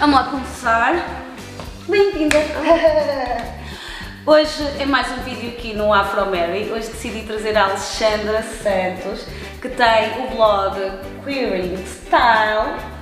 Vamos lá começar. Bem-vinda! Hoje é mais um vídeo aqui no Afro Mary. Hoje decidi trazer a Alexandra Santos, que tem o blog queeringstyle.com.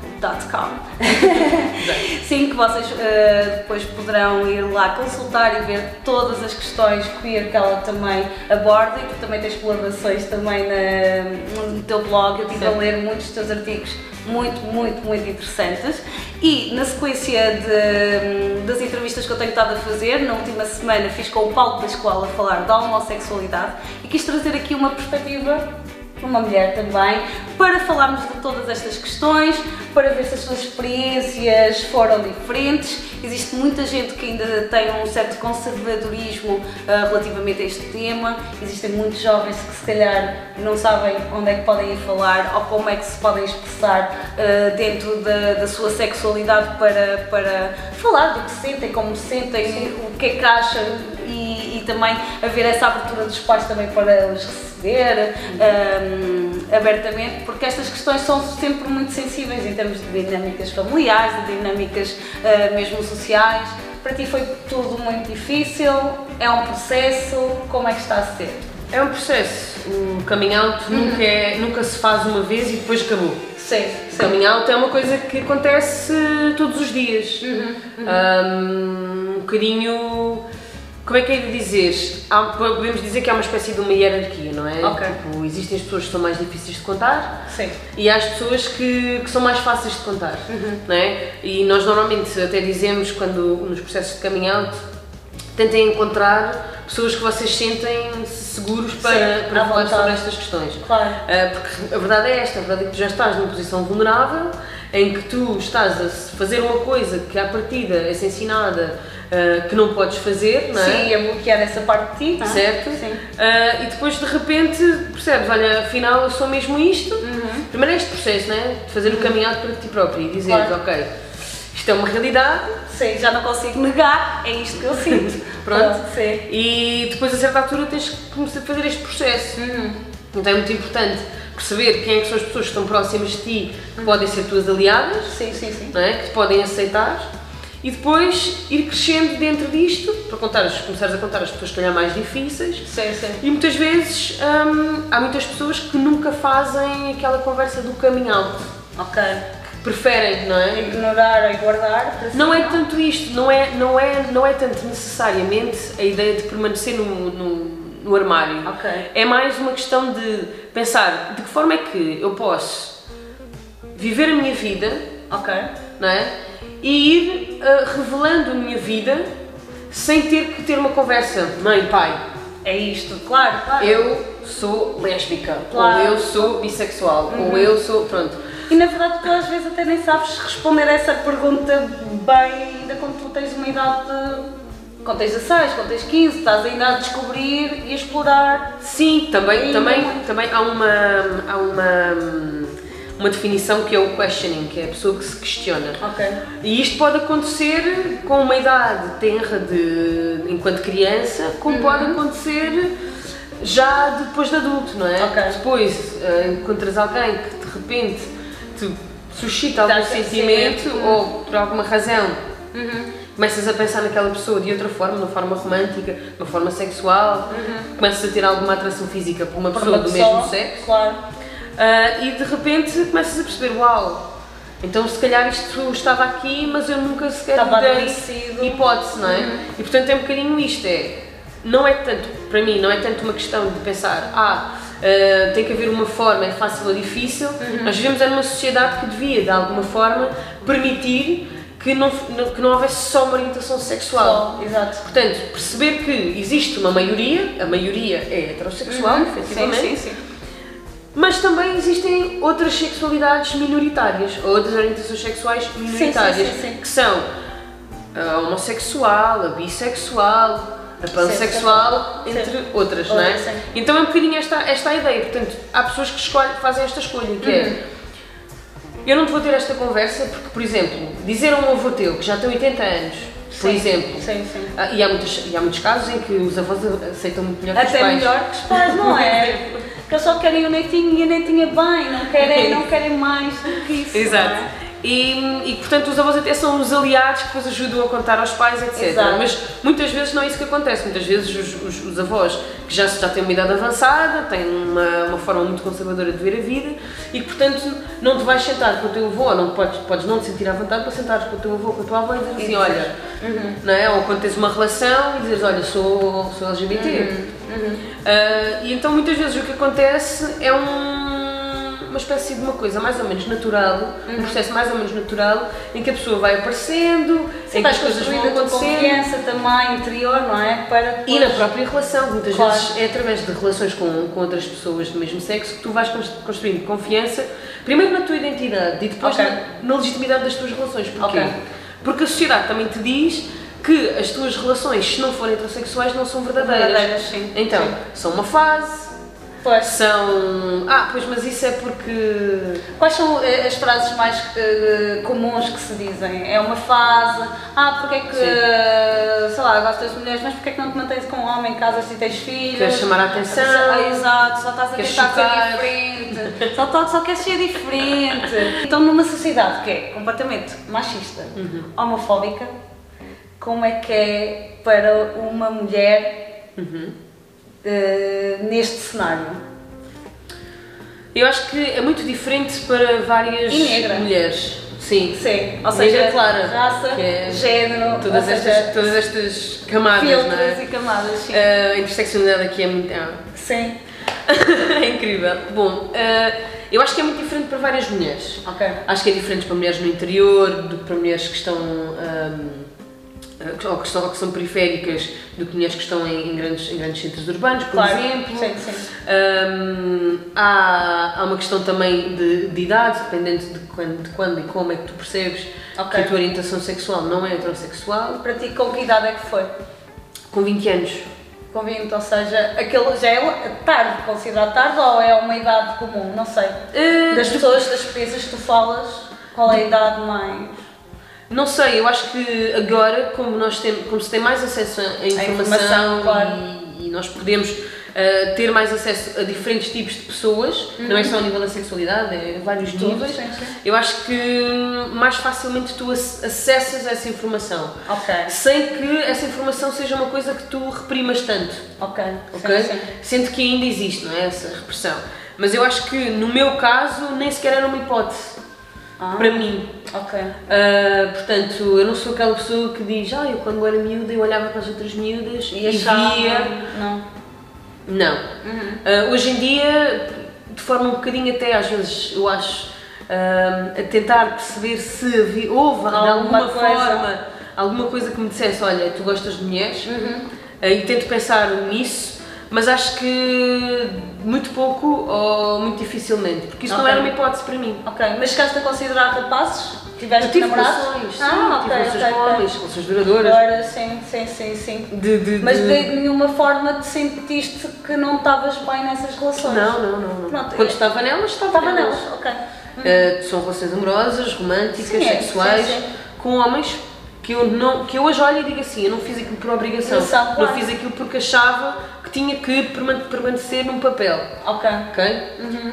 Sim, que vocês uh, depois poderão ir lá consultar e ver todas as questões queer que ela também aborda e tu também tens colaborações também na, no teu blog. Eu estive a ler muitos dos teus artigos muito, muito, muito interessantes. E na sequência de, das entrevistas que eu tenho estado a fazer, na última semana fiz com o Paulo da Escola a falar da homossexualidade e quis trazer aqui uma perspectiva uma mulher também, para falarmos de todas estas questões, para ver se as suas experiências foram diferentes. Existe muita gente que ainda tem um certo conservadorismo uh, relativamente a este tema. Existem muitos jovens que se calhar não sabem onde é que podem ir falar ou como é que se podem expressar uh, dentro da, da, sua sexualidade para, para falar do que sentem, como sentem, Sim. o que é que acham e, e também haver essa abertura dos pais também para os um, abertamente, porque estas questões são sempre muito sensíveis em termos de dinâmicas familiares, de dinâmicas uh, mesmo sociais. Para ti foi tudo muito difícil? É um processo? Como é que está a ser? É um processo. O coming out uhum. nunca, é, nunca se faz uma vez e depois acabou. Sim, sim. O coming out é uma coisa que acontece todos os dias. Uhum, uhum. Um, um bocadinho como é que é de dizer? Há, podemos dizer que há uma espécie de uma hierarquia, não é? Ok. Tipo, existem as pessoas que são mais difíceis de contar Sim. e há as pessoas que, que são mais fáceis de contar, uhum. não é? E nós normalmente até dizemos, quando nos processos de coming out, tentem encontrar pessoas que vocês sentem seguros para, Sim, para falar sobre estas questões. Claro. Uh, porque a verdade é esta, a verdade é que tu já estás numa posição vulnerável, em que tu estás a fazer uma coisa que à partida é ensinada uh, que não podes fazer, não é? Sim, a bloquear essa parte de ti, é? Certo. Sim. Uh, e depois de repente percebes, olha, afinal eu sou mesmo isto. Uhum. Primeiro é este processo, não é? De fazer uhum. o caminhado para ti próprio e dizer, claro. ok, isto é uma realidade. Sim, já não consigo negar, é isto que eu sinto. Pronto. sim. E depois a certa altura tens que começar a fazer este processo. Uhum. Então é muito importante perceber quem é que são as pessoas que estão próximas de ti, que uhum. podem ser tuas aliadas, sim, sim, sim. Não é? que te podem aceitar e depois ir crescendo dentro disto, para contar, começares a contar as pessoas que calhar mais difíceis. Sim, sim. E muitas vezes hum, há muitas pessoas que nunca fazem aquela conversa do coming out. Ok. Que preferem, não é? Ignorar e guardar. Não é tanto isto, não é, não, é, não é tanto necessariamente a ideia de permanecer no, no, no armário. Ok. É mais uma questão de pensar de que forma é que eu posso viver a minha vida. Ok. Não é? E ir uh, revelando a minha vida sem ter que ter uma conversa mãe, pai. É isto, claro, claro. Eu sou lésbica, claro. ou eu sou bissexual, uhum. ou eu sou. Pronto. E na verdade tu às vezes até nem sabes responder essa pergunta bem, ainda quando tu tens uma idade de quando tens 16, quando tens 15, estás ainda a descobrir e a explorar. Sim, também, também, também há uma. Há uma uma definição que é o questioning, que é a pessoa que se questiona. Okay. E isto pode acontecer com uma idade tenra de enquanto criança, como uhum. pode acontecer já depois de adulto, não é? Okay. Depois uh, encontras alguém que de repente te suscita algum sentimento uhum. ou por alguma razão uhum. começas a pensar naquela pessoa de outra forma, de uma forma romântica, de uma forma sexual, uhum. começas a ter alguma atração física por uma por pessoa uma do pessoa, mesmo sexo. Claro Uh, e de repente começas a perceber, uau, então se calhar isto estava aqui, mas eu nunca sequer estava dei adormecido. hipótese, não é? Uhum. E portanto é um bocadinho isto, é, não é tanto, para mim, não é tanto uma questão de pensar, ah, uh, tem que haver uma forma, é fácil ou difícil, uhum. nós vivemos numa sociedade que devia, de alguma forma, permitir que não, que não houvesse só uma orientação sexual. Só, exato. Portanto, perceber que existe uma maioria, a maioria é heterossexual, uhum. efetivamente, sim, sim, sim mas também existem outras sexualidades minoritárias, outras orientações sexuais minoritárias, sim, sim, sim, que são a homossexual, a bissexual, a pansexual, entre outras, não é? Então é um bocadinho esta, esta a ideia. Portanto, há pessoas que escolhem, fazem esta escolha, que é, uhum. é eu não te vou ter esta conversa porque, por exemplo, dizer a um avô teu que já tem 80 anos, por sim, exemplo, sim, sim. Ah, e, há muitos, e há muitos casos em que os avós aceitam muito melhor que Até os pais. melhor que os pais, não é? que eles só querem o netinho e a netinha bem, não querem, não querem mais do que isso. Exato. E, e, portanto os avós até são os aliados que depois ajudam a contar aos pais, etc. Exato. Mas muitas vezes não é isso que acontece. Muitas vezes os, os, os avós que já, já têm uma idade avançada, têm uma, uma forma muito conservadora de ver a vida e que, portanto, não te vais sentar com o teu avô, não podes, podes não te sentir à vontade para sentares com o teu avô, com a tua avó e dizer assim: olha, uhum. não é? Ou quando tens uma relação e dizes: olha, sou, sou LGBT. Uhum. Uhum. Uh, e então muitas vezes o que acontece é um uma espécie de uma coisa mais ou menos natural, uhum. um processo mais ou menos natural, em que a pessoa vai aparecendo, Sim, em que as coisas vão acontecendo. confiança também interior, não é? Para depois... E na própria relação, muitas claro. vezes é através de relações com, com outras pessoas do mesmo sexo que tu vais construindo confiança, primeiro na tua identidade e depois okay. na, na, legitimidade das tuas relações. Porquê? Okay. Porque a sociedade também te diz que as tuas relações, se não forem heterossexuais, não são verdadeiras. Verdadeiras, sim. Então, sim. são uma fase, Pois. São. Ah, pois, mas isso é porque. Quais são eh, as frases mais uh, comuns que se dizem? É uma fase. Ah, porque é que. Sei lá, gostas de mulheres, mas porque é que não te mantens com um homem, casas e tens filhos? Queres chamar a atenção? Ah, exato, só estás a tentar ser diferente. só, só, só queres ser diferente. Então, numa sociedade que é completamente machista, uhum. homofóbica, como é que é para uma mulher. Uhum uh, neste cenário? Eu acho que é muito diferente para várias mulheres. Sim. Sim. Ou seja, Negra clara, raça, é género, todas estas, seja, todas estas camadas, não é? e camadas, sim. Uh, a interseccionalidade aqui é muito. Ah. Sim. é incrível. Bom, uh, eu acho que é muito diferente para várias mulheres. Ok. Acho que é diferente para mulheres no interior, do que para mulheres que estão. Um, ou que, são, que são periféricas do que mulheres que estão em, em, grandes, em grandes centros urbanos, por claro. exemplo. Sim, sim. Um, há, há uma questão também de, de idade, dependendo de quando, de quando e como é que tu percebes okay. que a tua orientação sexual não é heterossexual. Para ti, com que idade é que foi? Com 20 anos. Com 20, ou seja, aquele já é tarde, considerado tarde ou é uma idade comum? Não sei. Uh, das pessoas, das experiências que tu falas, qual é a idade mais. Não sei, eu acho que agora, como, nós temos, como se tem mais acesso à informação, informação claro. e, e, nós podemos uh, ter mais acesso a diferentes tipos de pessoas, uhum. não é só ao nível da sexualidade, é vários Tudo, níveis, sim, sim. eu acho que mais facilmente tu acessas essa informação. Ok. Sem que essa informação seja uma coisa que tu reprimas tanto. Ok. Ok? Sim, Sendo que ainda existe, não é? Essa repressão. Mas eu acho que no meu caso nem sequer era uma hipótese ah, para mim. Ok. Uh, portanto, eu não sou aquela pessoa que diz, ah, eu quando era miúda eu olhava para as outras miúdas e, e via. Não. Não. Uhum. Uh, hoje em dia, de forma um bocadinho até às vezes, eu acho, uh, a tentar perceber se havia, houve alguma de alguma coisa. forma alguma coisa que me dissesse, olha, tu gostas de mulheres, uhum. e tento pensar nisso mas acho que muito pouco ou muito dificilmente, porque isso okay. não era uma hipótese para mim. Ok, mas chegaste a considerar rapazes? Tiveste tive relações, ah, tive relações okay, com homens, relações duradouras. Agora, sim, sim, sim, sim. De, de, mas de... de nenhuma forma te sentiste que não estavas bem nessas relações? Não, não, não. não. Pronto, Quando estava nelas, estava, estava nelas. nelas. ok. Uh, são relações amorosas, românticas, sim, é, sexuais, sim, sim. com homens que eu, não, que eu hoje olho e digo assim, eu não fiz aquilo por obrigação, claro. não fiz aquilo porque achava que tinha que permanecer num papel. Ok. Ok? Uhum.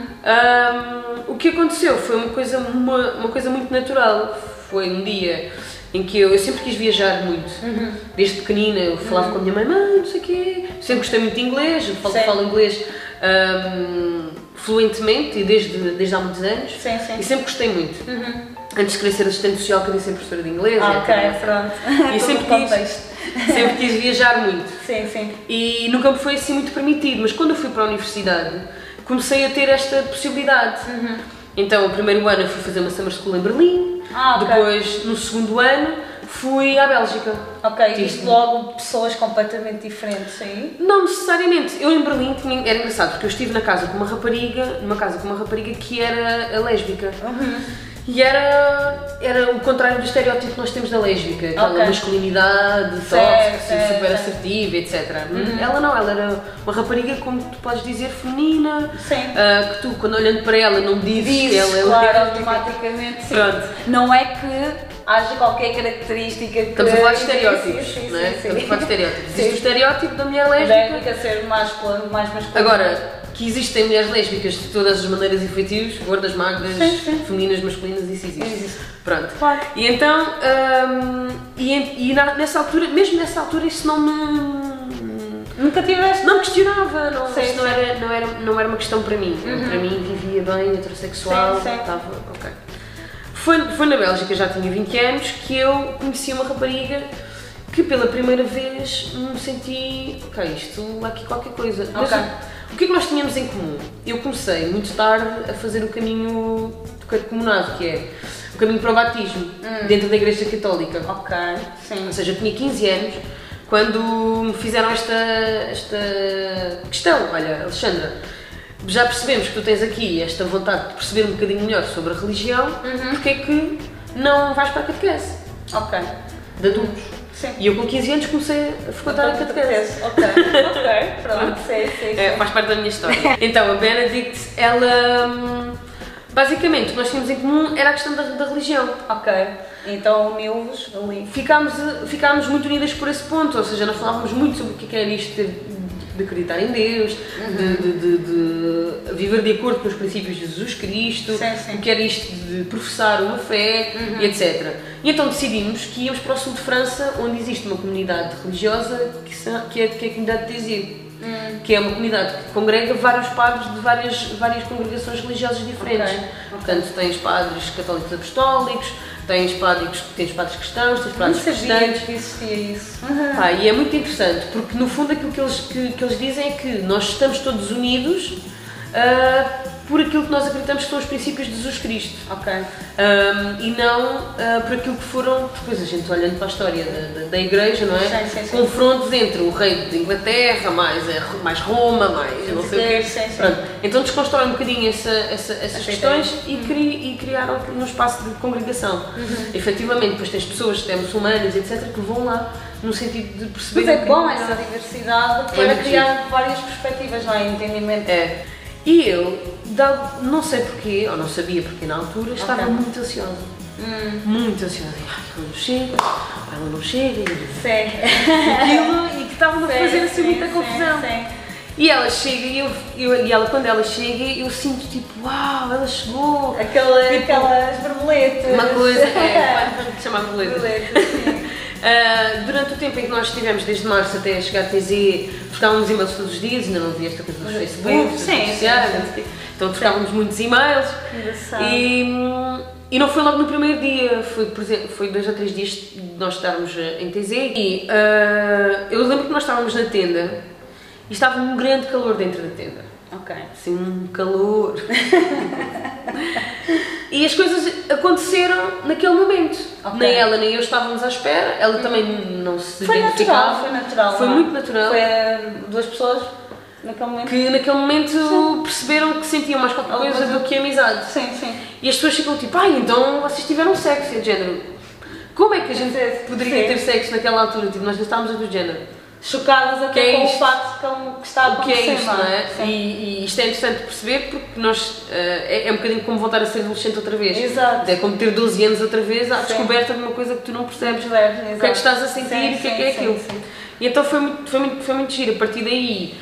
Um, o que aconteceu foi uma coisa, uma, uma coisa muito natural. Foi um dia em que eu, eu sempre quis viajar muito. Uhum. Desde pequenina eu falava uhum. com a minha mãe, mãe, não sei o quê. Sempre gostei muito de inglês, eu falo, falo inglês um, fluentemente e desde, desde há muitos anos. Sim, sim. E sempre gostei muito. Uhum antes de querer ser assistente social, queria ser professora de inglês. Ah, ok, pronto. E sempre quis, sempre quis viajar muito. Sim, sim. E nunca me foi assim muito permitido, mas quando eu fui para a universidade, comecei a ter esta possibilidade. Uhum. Então, o primeiro ano eu fui fazer uma summer school em Berlim, ah, okay. depois, no segundo ano, fui à Bélgica. Ok, viste logo pessoas completamente diferentes aí? Não necessariamente. Eu em Berlim tinha, era engraçado porque eu estive na casa com uma rapariga, numa casa com uma rapariga que era lésbica. Uhum. E era, era o contrário do estereótipo que nós temos da lésbica, aquela okay. masculinidade certo, tóxica, assim, super assertiva, etc. Uhum. Ela não, ela era uma rapariga, como tu podes dizer, feminina, uh, que tu, quando olhando para ela, não dizes, dizes que ela é claro, automaticamente, sim. Pronto. Não é que haja qualquer característica que... Estamos a falar de estereótipos, sim, sim, não é? Sim, Estamos a falar de estereótipos. Existe o estereótipo da mulher lésbica. Lésbica ser mais, mais masculina. Agora, que existem mulheres lésbicas de todas as maneiras e feitios, gordas, magras, Sim, sim. femininas, masculinas, isso existe. Existe. Pronto. Claro. E então, hum, e, e nessa altura, mesmo nessa altura, isso não me. Nunca tiveste? Não questionava, não, Sim, isso não era, não, era, não era uma questão para mim. Para mim, vivia bem, heterossexual, estava. ok. Foi, foi na Bélgica, já tinha 20 anos, que eu conheci uma rapariga que pela primeira vez me senti, ok, isto há aqui qualquer coisa. Mas Ok. O, que é que nós tínhamos em comum? Eu comecei muito tarde a fazer o caminho do carcomunado, que é o caminho para o batismo, dentro da Igreja Católica. Ok, sim. Ou seja, eu tinha 15 anos quando me fizeram esta, esta questão. Olha, Alexandra, já percebemos que tu tens aqui esta vontade de perceber um bocadinho melhor sobre a religião, porque é que não vais para a catequese Ok. de adultos? Sim. E eu com 15 anos comecei a frequentar a catequese. Ok, ok, pronto, sim, sim. É, faz parte da minha história. Então, a Benedict, ela. hum, Basicamente, o que nós tínhamos em comum era a questão da, da religião. Ok, então uniu-vos ali. ficámos, ficámos muito unidas por esse ponto, ou seja, nós falávamos muito sobre o que é que era isto de, de acreditar em Deus, de, de- de- de viver de acordo com os princípios de Jesus Cristo, Sim, sim. o que era isto de professar uma fé e etc. E então decidimos que íamos para o sul de França, onde existe uma comunidade religiosa que, são- que é, que é a comunidade de Tézier. Que é uma comunidade que congrega vários padres de várias, várias congregações religiosas diferentes. Ok, ok. Portanto, tens padres católicos apostólicos, tens padres, tens padres cristãos, tens Não padres protestantes. que existia isso. Pá, e é muito interessante, porque no fundo aquilo que eles, que, que eles dizem é que nós estamos todos unidos ah, por aquilo que nós acreditamos que são os princípios de Jesus Cristo. Ok. Ah, e não ah, por aquilo que foram, depois a gente olhando para a história da, da, da igreja, não é? Sim, sim, sim. Confrontos entre o rei de Inglaterra, mais, a- mais Roma, mais não sei o quê. Pronto. Então desconstroem um bocadinho essa, essa- essas Essa questões e, cri, e criaram um espaço de congregação. Uhum. Efetivamente, depois tens pessoas, até muçulmanas, etc., que vão lá no sentido de perceber. Mas é bom essa diversidade para muito criar várias perspectivas, não é? Entendimento. É. E eu, dado- não sei porquê, ou não sabia porquê na altura, estava Ok. muito ansiosa. Hum, Muito ansiosa. Ai, ela não chega, ela não chega, e sim. aquilo, e que estava a fazer assim Sim, muita sim, confusão. sim. E ela chega e, eu, eu- e ela, quando ela chega, eu sinto tipo, uau, ela chegou. Aquela, Tipo, aquelas borboletas. Uma coisa, é, chamar beleza. borboletas, sim. Ah, durante o tempo em que nós estivemos, desde março até chegar a TZ, trocávamos e-mails todos os dias, ainda não havia esta coisa dos Sim, Facebook, sim, sim, sociais, sim. quê. então trocávamos muitos e-mails. Engraçado. E, hum, e não foi logo no primeiro dia, foi, por exemplo, foi dois ou três dias de nós estarmos eh, em TZ. E ah, eu lembro que nós estávamos na tenda e estava um grande calor dentro da tenda. Ok. Assim, um calor. e as coisas aconteceram naquele momento. Ok. Nem ela nem eu estávamos à espera, ela também não se Foi identificava. natural, foi natural. Foi não é? muito natural. Foi eh, duas pessoas naquele momento. Que naquele momento perceberam que sentiam mais qualquer coisa coisa. do que amizade. Sim, sim. E as pessoas ficam tipo, ai, então vocês tiveram sexo, e de género. Como é que a gente Sim. poderia Sim. ter sexo naquela altura? Tipo, nós não estávamos a do género. Chocadas até é com isto? o facto que, é que está a O que é acontecer, isto, não é? Sim. E, e isto é interessante perceber porque nós, eh, é, é um bocadinho como voltar a ser adolescente outra vez. Exato. É como ter 12 anos outra vez à Sim. descoberta de uma coisa que tu não percebes. Percebes, O que é exato. que estás a sentir Sim, e o que é que é aquilo. sim. E então foi muito, foi, muito, foi muito giro. A partir daí,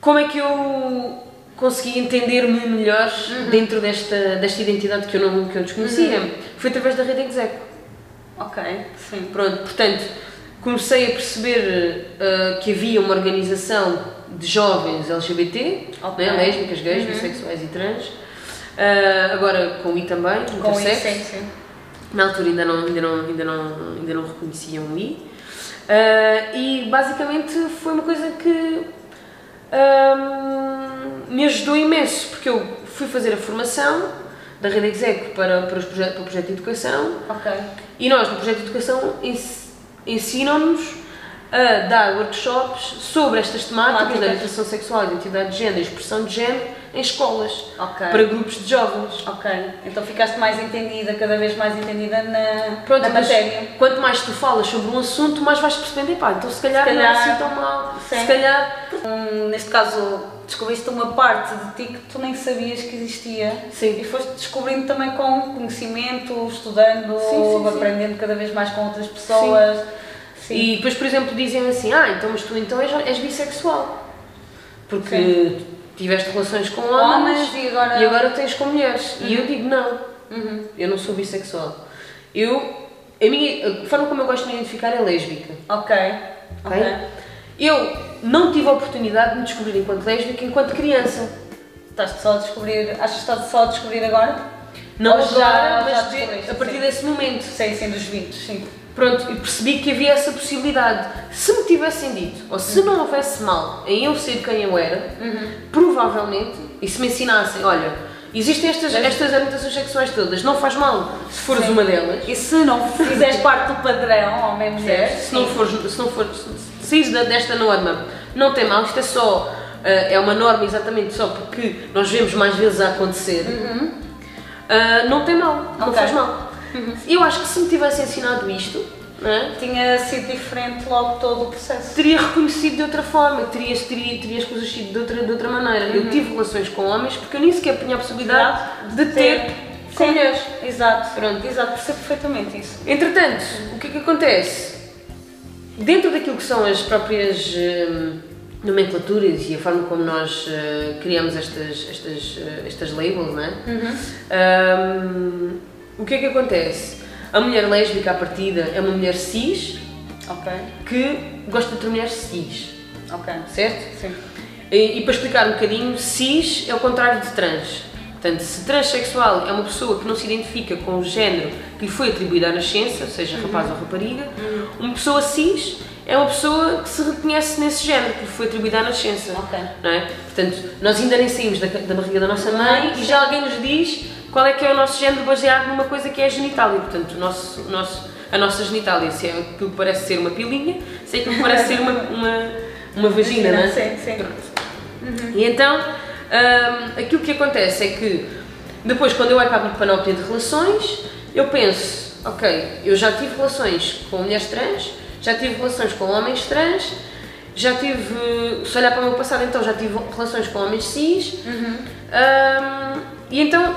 como é que eu consegui entender-me melhor Uhum. dentro desta, desta identidade que eu, não, que eu desconhecia? Uhum. Foi através da rede Execo. Ok, sim. Pronto, portanto, comecei a perceber uh, que havia uma organização de jovens LGBT, Ok. né, lésbicas, gays, Uhum. bissexuais e trans, Uh, agora com I também, Com intersex. sim, sim. Na altura ainda não, ainda não, ainda não, ainda não reconheciam o I. Uh, e basicamente foi uma coisa que um, me ajudou imenso, porque eu fui fazer a formação da Rede Execo para, para, os para o projeto de educação Ok. e nós, no projeto de educação, ensinam-nos a dar workshops sobre estas temáticas da orientação sexual, identidade de género e expressão de género em escolas, Ok. para grupos de jovens. Ok. Então ficaste mais entendida, cada vez mais entendida na, Pronto, na matéria. quanto mais tu falas sobre um assunto, mais vais percebendo, pá, então se calhar, Se não é calhar- assim tão mal, Sim. se calhar... Hum, neste caso, descobriste uma parte de ti que tu nem sabias que existia. Sim. E foste descobrindo também com conhecimento, estudando, Sim, sim, aprendendo cada vez mais com outras pessoas. Sim. E depois, por exemplo, dizem assim, ah, então mas tu então és, és bissexual. Porque tiveste relações com homens, e agora- e agora tens com mulheres. E eu digo não, eu não sou bissexual. Eu, a, minha, a forma como eu gosto de me identificar é lésbica. Ok. ok? Ok. Eu não tive a oportunidade de me descobrir enquanto lésbica enquanto criança. Estás só a descobrir. Achas que estás só a descobrir agora? Não já- já mas de- descobriste, a partir sim. desse momento. Sim, sim, dos 20, sim. Pronto, e percebi que havia essa possibilidade. Se me tivessem dito, ou se não houvesse mal em eu ser quem eu era, provavelmente, e se me ensinassem, olha, existem estas, estas orientações sexuais todas, não faz mal se fores uma delas. E se não fizeres parte do padrão, e mulher, Se não fores, se não fores, da- desta norma, não tem mal, isto é só, eh, é uma norma exatamente só porque nós vemos mais vezes a acontecer, Ah, não tem mal, não Ok. faz mal. Eu acho que se me tivessem ensinado isto, é? tinha sido diferente logo todo o processo. teria reconhecido de outra forma, teria, teria, teria as coisas sido de outra, de outra maneira. Eu tive relações com homens porque eu nem sequer tinha a possibilidade de ter com mulheres. Exato, Pronto. exato, percebo perfeitamente isso. Entretanto, o que é que acontece? Dentro daquilo que são as próprias hum, nomenclaturas e a forma como nós eh, criamos estas, estas, eh, estas labels, não é? Hum, o que é que acontece? A mulher lésbica à partida é uma mulher cis Ok, que gosta de outra mulher cis, ok. certo? Sim. E, e para explicar um bocadinho, cis é o contrário de trans. Portanto, se transexual é uma pessoa que não se identifica com o género que lhe foi atribuído à nascença, seja rapaz ou rapariga, uma pessoa cis é uma pessoa que se reconhece nesse género que lhe foi atribuído à nascença. Ok. Não é? Portanto, nós ainda nem saímos da, da barriga da nossa mãe e já alguém nos diz qual é que é o nosso género baseado numa coisa que é a genitália. Portanto, o nosso, o nosso, a nossa genitália, se é aquilo que parece ser uma pilinha, se é aquilo que parece ser uma, uma, uma vagina, não é? Sim, sim. Pronto. E então, hum, aquilo que acontece é que depois, quando eu olho para a panóplia de relações, eu penso, ok, eu já tive relações com mulheres trans, já tive relações com homens trans, já tive, se olhar para o meu passado, então já tive relações com homens cis, Hum, e então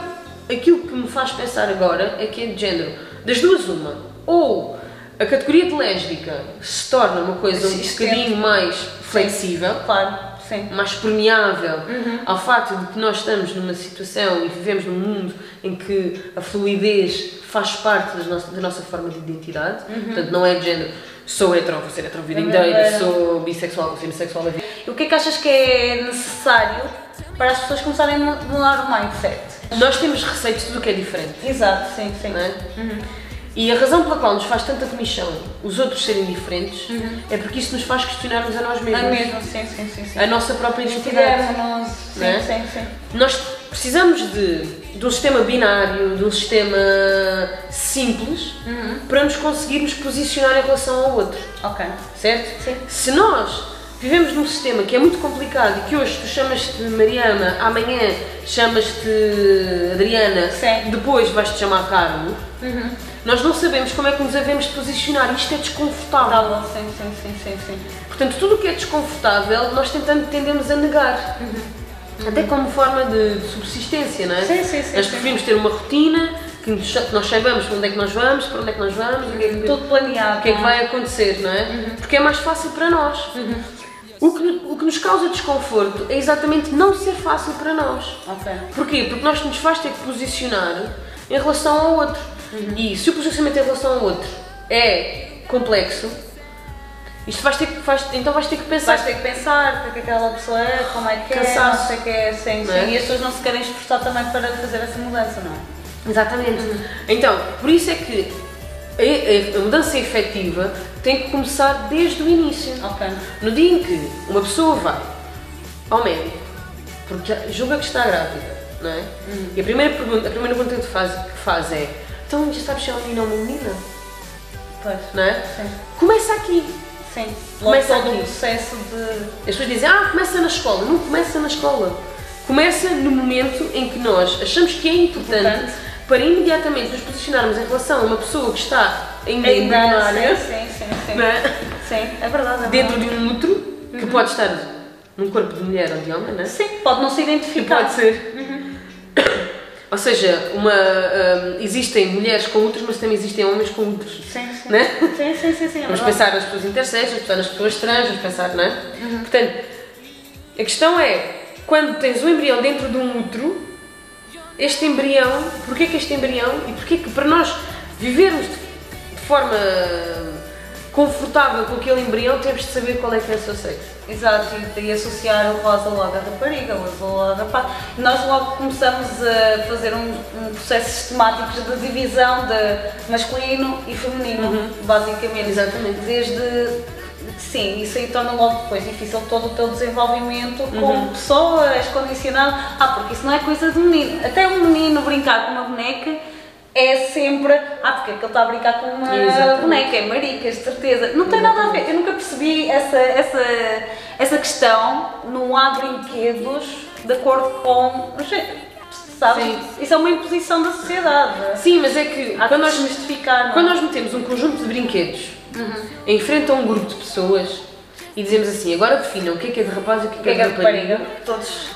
aquilo que me faz pensar agora é que é de género, das duas uma, ou a categoria de lésbica se torna uma coisa um Existente. bocadinho mais flexível, Claro, sim. mais permeável ao facto de que nós estamos numa situação e vivemos num mundo em que a fluidez faz parte da nossa forma de identidade, portanto não é de género sou hetero, vou ser hetero a vida É inteira, verdadeiro. sou bissexual, vou ser bissexual a vida. O que é que achas que é necessário para as pessoas começarem a mudar o mindset? Nós temos receio de tudo o que é diferente, Exato, sim, sim. é? E a razão pela qual nos faz tanta comissão os outros serem diferentes é porque isso nos faz questionarmos a nós mesmos, É mesmo, sim, sim, sim. sim. a nossa própria identidade. Estivemos, sim, Não é? sim, sim. Nós precisamos de, de um sistema binário, de um sistema simples, para nos conseguirmos posicionar em relação ao outro, Ok. certo? Sim. Se nós vivemos num sistema que é muito complicado e que hoje tu chamas-te Mariana, amanhã chamas-te Adriana, Sim. depois vais-te chamar Carlos, nós não sabemos como é que nos devemos posicionar. Isto é desconfortável. Tá sim, sim, sim, sim, sim. Portanto, tudo o que é desconfortável, nós tentamos, tendemos a negar. Até como forma de, de subsistência, não é? Sim, sim, sim, Nós preferimos ter uma rotina, que, nós saibamos para onde é que nós vamos, para onde é que nós vamos, o que é que, Tudo planeado. o que, é que é? vai acontecer, não é? Porque é mais fácil para nós. O, que, o que nos causa desconforto é exatamente não ser fácil para nós. Ok. Porquê? Porque nós nos faz ter que posicionar em relação ao outro. E se o posicionamento em relação ao outro é complexo, isto vais ter que, vais- então vais ter que pensar. Vais ter que pensar o que é que aquela pessoa é, como é que é, Cansaço. não sei o que é, sim, Não é? E as pessoas não se querem esforçar também para fazer essa mudança, não é? Exatamente. Então, por isso é que a, a- mudança efetiva tem que começar desde o início. Ok. No dia em que uma pessoa vai ao médico, porque julga que está grávida, não é? E a primeira pergunta, a primeira pergunta que faz, que faz é: então já sabes se é um menino ou uma menina? Pois. Não é? Sim. Começa aqui. Sim. Logo Começa todo aqui. o processo de. As pessoas dizem, ah, começa na escola. Não começa na escola. Começa no momento em que nós achamos que é importante, Importante. para imediatamente nos posicionarmos em relação a uma pessoa que está ainda Ainda, embrionária, sim, sim, sim, é? Sim, é verdade. É dentro verdade. de um útero, que pode estar num corpo de mulher ou de homem, não é? Sim, pode não se identificar. Pode ser. Ou seja, uma, hum, existem mulheres com úteros, mas também existem homens com úteros. Sim, sim. Né? Sim, sim, sim, sim. é Vamos pensar nas pessoas intersexos, vamos pensar nas pessoas trans, vamos pensar, não é? Portanto, a questão é, quando tens o embrião dentro de um útero, este embrião, porquê que este embrião e porquê que para nós vivermos de forma confortável com aquele embrião, temos de saber qual é que é o seu sexo. Exato, e, associar o rosa logo à rapariga, o azul logo à rapaz. Nós logo começamos a fazer um, um processo sistemático de divisão de masculino e feminino, uhum. basicamente. Exatamente. Desde Sim, isso aí torna logo depois difícil todo o teu desenvolvimento como uhum. pessoa, és condicionado. Ah, porque isso não é coisa de menino. Até um menino brincar com uma boneca é sempre. Ah, porque é que ele está a brincar com uma Exatamente. boneca? É maricas, de certeza. Não tem nada a ver. Eu nunca percebi essa, essa, essa questão. Não há brinquedos de acordo com. Sabes? Sim. Isso é uma imposição da sociedade. Sim, mas é que há quando nós, mistificar, é? quando nós metemos um conjunto de brinquedos uhum. em frente a um grupo de pessoas e dizemos assim, agora definam o que é que é de rapaz e o que é que é, é de rapariga. Todos.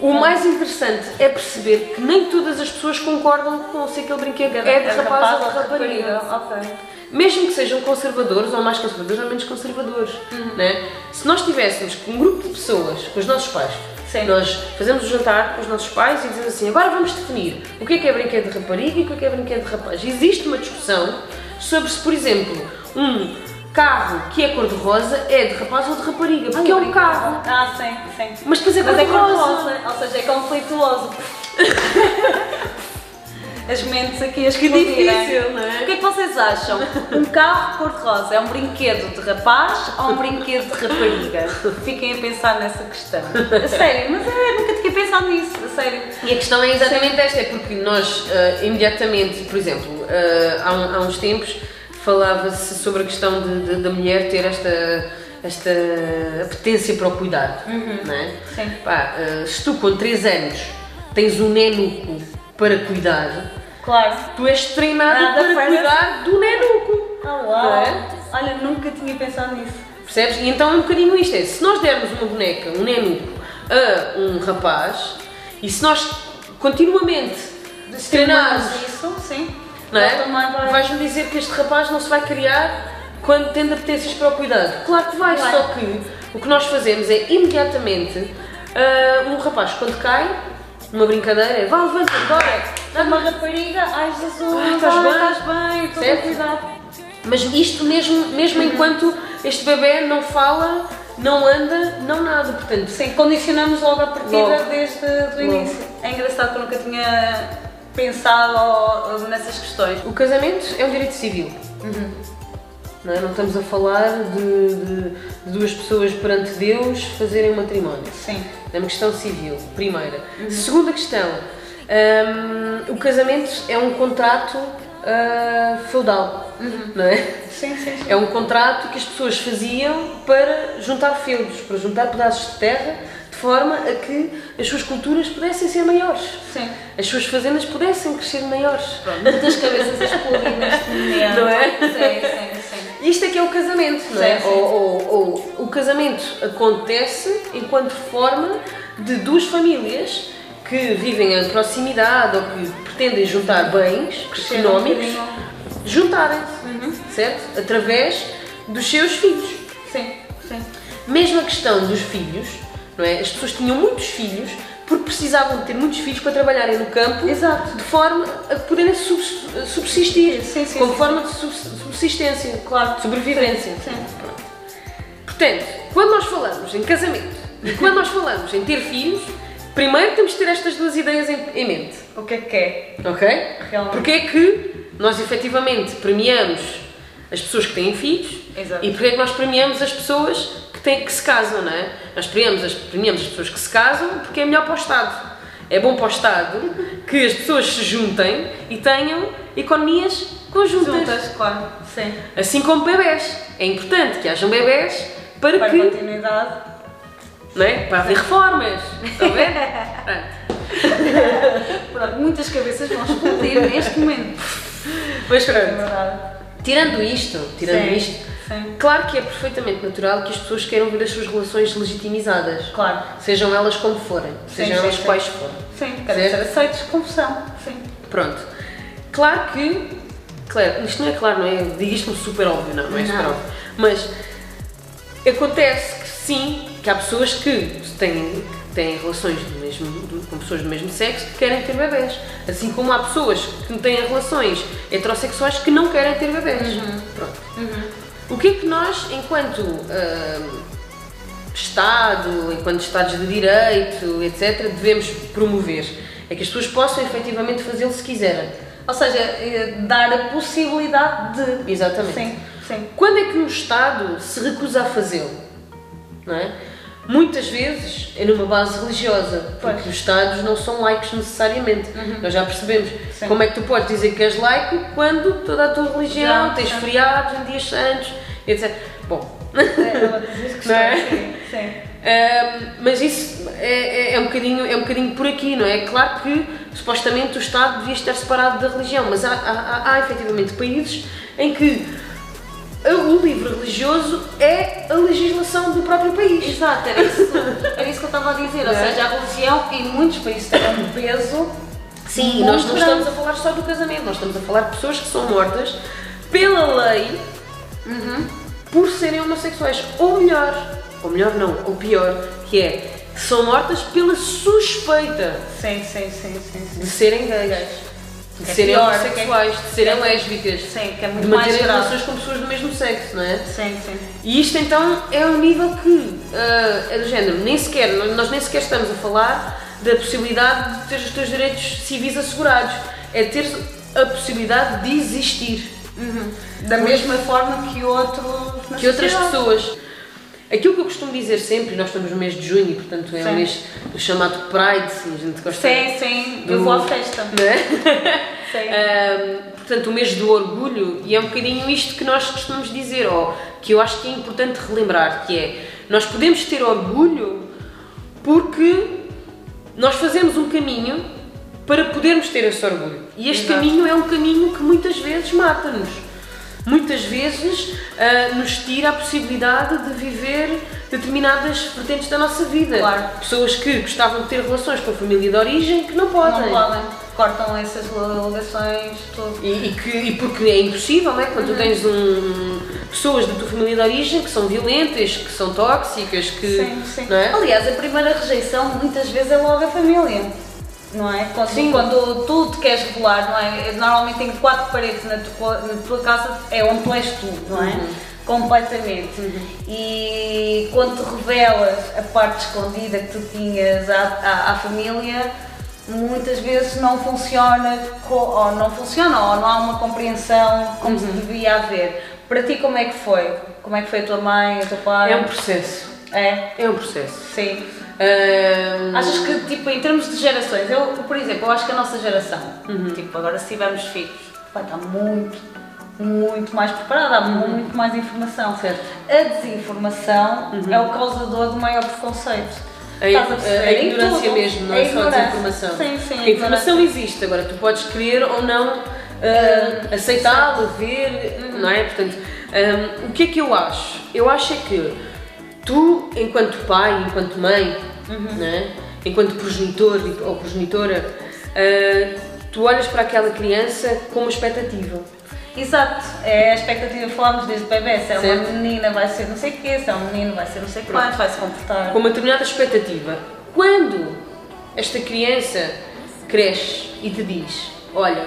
O mais interessante é perceber que nem todas as pessoas concordam com se aquele brinquedo é de, rapaz, ou de rapariga. Okay. Mesmo que sejam conservadores, ou mais conservadores ou menos conservadores. Uhum. Né? Se nós tivéssemos um grupo de pessoas, com os nossos pais, Sim. Nós fazemos o jantar com os nossos pais e dizemos assim: agora vamos definir o que é que é brinquedo de rapariga e o que é que é brinquedo de rapaz. Existe uma discussão sobre se, por exemplo, um carro que é cor-de-rosa é de rapaz ou de rapariga, porque é um carro. Ah, sim, sim. Mas depois é cor-de-rosa. É cor ou seja, é conflituoso. As mentes aqui as que difícil, não é? O que é que vocês acham? Um carro cor-de-rosa é um brinquedo de rapaz ou um brinquedo de rapariga? Fiquem a pensar nessa questão. A sério, mas eu nunca tinha pensado nisso, a sério. E a questão é exatamente Sim. esta, é porque nós uh, imediatamente, por exemplo, uh, há, um, há uns tempos falava-se sobre a questão de, de, da mulher ter esta esta apetência para o cuidado, uhum. não é? Sim. Pá, uh, se tu com 3 anos tens um nenuco para cuidar, claro. tu és treinado Nada para cuidar do nenuco. Ah, uau. É? Olha, nunca tinha pensado nisso. Percebes? E então é um bocadinho isto, é, se nós dermos uma boneca, um nenuco, a um rapaz, e se nós continuamente treinarmos isso, sim não é? Vai... Vais-me dizer que este rapaz não se vai criar quando tende apetências para o cuidado. Claro que vai, vai, só que o que nós fazemos é imediatamente uh, um rapaz quando cai, numa brincadeira, é vá, levanta, bora. Dá uma rapariga, ai Jesus, ai, estás bem, estás bem, cuidar. Mas isto mesmo, mesmo uhum. enquanto este bebê não fala, não anda, não nada, portanto... Sim, condicionamos logo a partida logo. desde o início. É engraçado que eu nunca tinha pensado nessas questões. O casamento é um direito civil. Uhum. Não, é? não, estamos a falar de, de, de, duas pessoas perante Deus fazerem um matrimónio. Sim. É uma questão civil, primeira. Uhum. Segunda questão, um, o casamento é um contrato uh, feudal, uhum. não é? Sim, sim, sim. É um contrato que as pessoas faziam para juntar feudos, para juntar pedaços de terra forma a que as suas culturas pudessem ser maiores. Sim. As suas fazendas pudessem crescer maiores. Pronto, muitas cabeças a explodir neste momento. Não é? Sim, sim, sim. Isto é que é o casamento, não é? Sim, sim. Ou, ou, ou, o casamento acontece enquanto forma de duas famílias que vivem em proximidade ou que pretendem juntar bens económicos, juntarem-se, uhum. certo? Através dos seus filhos. Sim, sim. Mesmo a questão dos filhos, não é? As pessoas tinham muitos filhos porque precisavam de ter muitos filhos para trabalharem no campo Exato. de forma a poderem subsistir, sim, sim, como sim, forma de subsistência, claro. de sobrevivência. Sim. Portanto, quando nós falamos em casamento e quando nós falamos em ter filhos, primeiro temos de ter estas duas ideias em, em mente. O que é que é? Ok? Realmente. Porque é que nós efetivamente premiamos as pessoas que têm filhos Exato. e porque é que nós premiamos as pessoas que, têm, que se casam, não é? Nós premiamos as, premiamos as pessoas que se casam porque é melhor para o Estado. É bom para o Estado que as pessoas se juntem e tenham economias conjuntas. Juntas, claro, sim. Assim como bebés. É importante que hajam bebés para, para que... continuidade. Não é? Para haver reformas. Está a ver? Pronto, muitas cabeças vão explodir neste momento. Mas pronto. É tirando isto, tirando Sim. isto, Sim. Claro que é perfeitamente natural que as pessoas queiram ver as suas relações legitimizadas. Claro. Sejam elas como forem, sejam sim, elas sim. quais forem. Sim, querem ser aceitos, confusão. Sim. Pronto. Claro que. Claro, isto não é claro, não é? Digo isto super óbvio, não, não é super Não. óbvio. Mas acontece que sim, que há pessoas que têm, têm relações do mesmo, do, com pessoas do mesmo sexo que querem ter bebés. Assim como há pessoas que têm relações heterossexuais que não querem ter bebés. Uhum. Pronto. O que é que nós, enquanto hum, Estado, enquanto Estados de Direito, etc., devemos promover? É que as pessoas possam efetivamente fazê-lo se quiserem. Ou seja, eh, dar a possibilidade de. Exatamente. Sim, sim. Quando é que no Estado se recusa a fazê-lo? Não é? Muitas vezes é numa base religiosa, porque Pois. os Estados não são laicos necessariamente. Nós já percebemos. Sim. Como é que tu podes dizer que és laico quando toda a tua religião, Já, tens já. feriados em dias santos, etc. Bom, É questões. Não é? Sim, sim. Ahm, mas isso é, é, é um bocadinho, é um bocadinho por aqui, não é? Claro que supostamente o Estado devia estar separado da religião, mas há, há, há, há efetivamente países em que o livro religioso é a legislação do próprio país. Exato, era isso, era isso que eu estava a dizer. Ou é? seja, a religião em muitos países tem um peso. Sim, nós não estamos a falar só do casamento, nós estamos a falar de pessoas que são mortas pela lei por serem homossexuais. Ou melhor, ou melhor não, ou pior, que é são mortas pela suspeita sim, sim. sim. de serem gays, de é serem homossexuais, de serem que é- lésbicas, Sim, que é de muito mais manterem relações com pessoas do mesmo sexo, não é? Sim, sim. E isto então é um nível que ah, é do género, nem sequer, nós nem sequer estamos a falar da possibilidade de ter os teus direitos civis assegurados, é ter a possibilidade de existir, Da mesma forma que outros na que outras pessoas. Aquilo que eu costumo dizer sempre, nós estamos no mês de junho, portanto é Sim. o mês do chamado Pride, sim, a gente gosta Sim, sim. Eu vou à festa. não é? Sim. Ahm, portanto, o mês do orgulho, e é um bocadinho isto que nós costumamos dizer, ou que eu acho que é importante relembrar, que é, nós podemos ter orgulho porque nós fazemos um caminho para podermos ter esse orgulho. E este Exato. caminho é um caminho que muitas vezes mata-nos. Muitas vezes ah, nos tira a possibilidade de viver determinadas vertentes da nossa vida. Claro. Pessoas que gostavam de ter relações com a família de origem que não podem. Não podem. Cortam essas ligações, tudo. E, e que, e porque é impossível, não é? Quando tu tens um, pessoas da tua família de origem que são violentas, que são tóxicas, que. Sim, sim. É? Aliás, a primeira rejeição muitas vezes é logo a família. Não é? Quando, Sim. quando tu te queres revelar, não é? Normalmente tem quatro paredes na tua, na tua casa, é onde tu és tu, não é? Uhum. Completamente. E quando te revelas a parte escondida que tu tinhas à, à, à família, muitas vezes não funciona, ou não funciona, ou não há uma compreensão como se Uhum. devia haver. Para ti, como é que foi? Como é que foi a tua mãe, o teu pai? É um processo. É, É um processo. sim. Ahm, Achas que, tipo, em termos de gerações, eu, por exemplo, eu acho que a nossa geração, Uhum. tipo, agora se tivermos filhos, vai estar muito, muito mais preparada, há muito mais informação. Uhum. Certo. A desinformação é o causador do maior preconceito. A, a a ignorância mesmo, não A é só a desinformação. Sim, sim, a a informação existe, agora tu podes querer ou não ah, aceitá-la, ver, Uhum. não é? Portanto, ah, o que é que eu acho? Eu acho é que tu, enquanto pai, enquanto mãe, Uhum. não é? enquanto progenitor ou progenitora, ah, tu olhas para aquela criança com uma expectativa. Exato, é a expectativa, falámos desde bebê, se é uma Certo. menina vai ser não sei o quê, se é um menino vai ser não sei quanto, vai se comportar. com uma determinada expectativa. Quando esta criança cresce e te diz: Olha,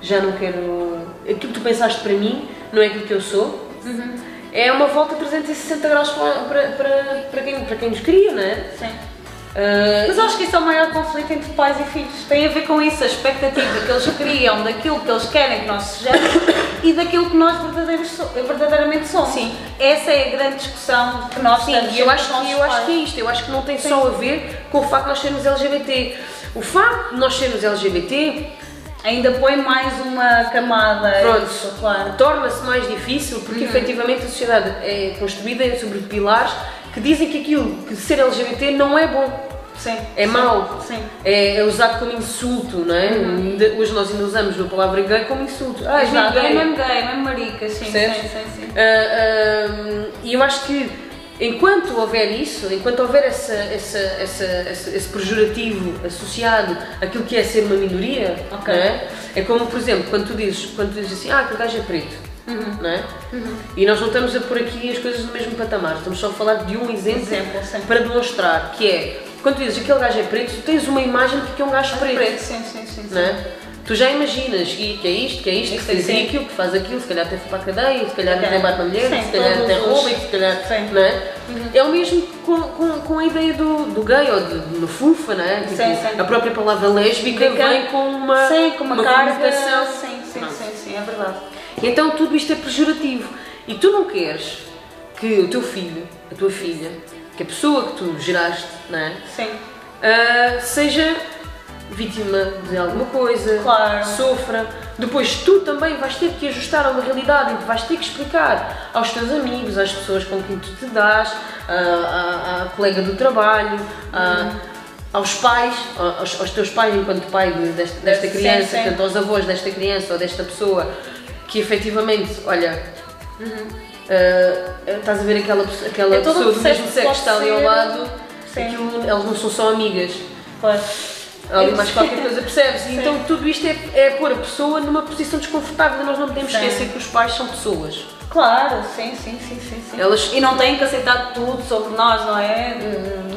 já não quero. aquilo que tu pensaste para mim não é aquilo que eu sou, é uma volta 360 graus para, para, para, para, quem, para quem nos cria, não é? Sim. Ah, Mas acho que isso é o maior conflito entre pais e filhos. Tem a ver com isso, a expectativa que eles criam daquilo que eles querem que nós sejamos e daquilo que nós so- verdadeiramente somos. Sim. Essa é a grande discussão que nós Sim, temos. e eu acho, que, eu acho que é isto, eu acho que não tem só a ver com o facto de nós sermos LGBT. O facto de nós sermos LGBT Ainda põe mais uma camada. a Pronto, claro. torna-se mais difícil porque efetivamente a sociedade é construída sobre pilares que dizem que aquilo, que ser LGBT não é bom, Sim. é sim, mau, Sim. é, é usado como insulto, não é? Ainda- Hoje nós ainda usamos a palavra gay como insulto. Ah, és mesmo Exato, é gay. mesmo gay, é mesmo marica, sim, sim, sim, sim. Ah, ah, e eu acho que enquanto houver isso, enquanto houver essa, essa, essa, esse, esse pejorativo associado àquilo que é ser uma minoria, Ok. não é? é como, por exemplo, quando tu dizes, quando tu dizes assim, ah, aquele gajo é preto. Uhum. É? Uhum. E nós não estamos a pôr aqui as coisas no mesmo patamar, estamos só a falar de um exemplo, exemplo para demonstrar que é, quando tu dizes aquele gajo é preto, tu tens uma imagem de que é um gajo preto. preto. Sim, sim, sim, é? Tu já imaginas que, que é isto, que é isto, que faz aquilo, que faz aquilo, se calhar até foi para a cadeia, se calhar até bate na mulher, sim, se calhar até rouba, se calhar. Sim. Não é? Uhum. é o mesmo com, com, com a ideia do, do gay ou de, no fufa, não é? Tipo, sim, sim. A própria palavra lésbica vem com uma, sim, com uma, uma carga. Sim, sim, sim, sim, é verdade. Então tudo isto é pejorativo. E tu não queres que o teu filho, a tua filha, que a pessoa que tu geraste, não é? Sim. Uh, seja vítima de alguma coisa, claro. sofra. Depois tu também vais ter que ajustar a uma realidade em que vais ter que explicar aos teus amigos, às pessoas com quem tu te dás, à, colega do trabalho, à, aos pais, aos, aos, teus pais enquanto pai desta, desta criança, sim, sim. portanto aos avós desta criança ou desta pessoa, que efetivamente, olha, uhum. uh, estás a ver aquela, aquela é pessoa do mesmo sexo que está ali ao lado, aquilo, elas não são só amigas. Pois ali mais qualquer coisa, percebes? E então tudo isto é, é pôr a pessoa numa posição desconfortável nós não podemos sim. esquecer que os pais são pessoas. Claro, sim, sim, sim, sim, sim. Elas... E não têm que aceitar tudo sobre nós, não é?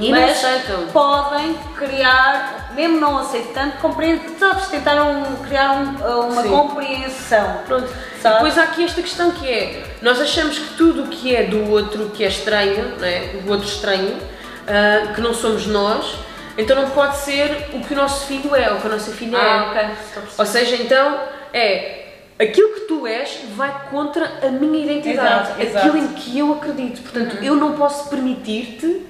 E Mas não podem criar, mesmo não aceitando, compreender, sabes, tentaram criar um, uma sim. compreensão. Pronto. Sabe? Depois há aqui esta questão que é, nós achamos que tudo o que é do outro, que é estranho, não é? o outro estranho, uh, que não somos nós, então não pode ser o que o nosso filho é, ou que a nossa filha ah, é. Okay. Ou seja, então é aquilo que tu és vai contra a minha identidade, exato, aquilo exato. em que eu acredito. Portanto, uhum. eu não posso permitir-te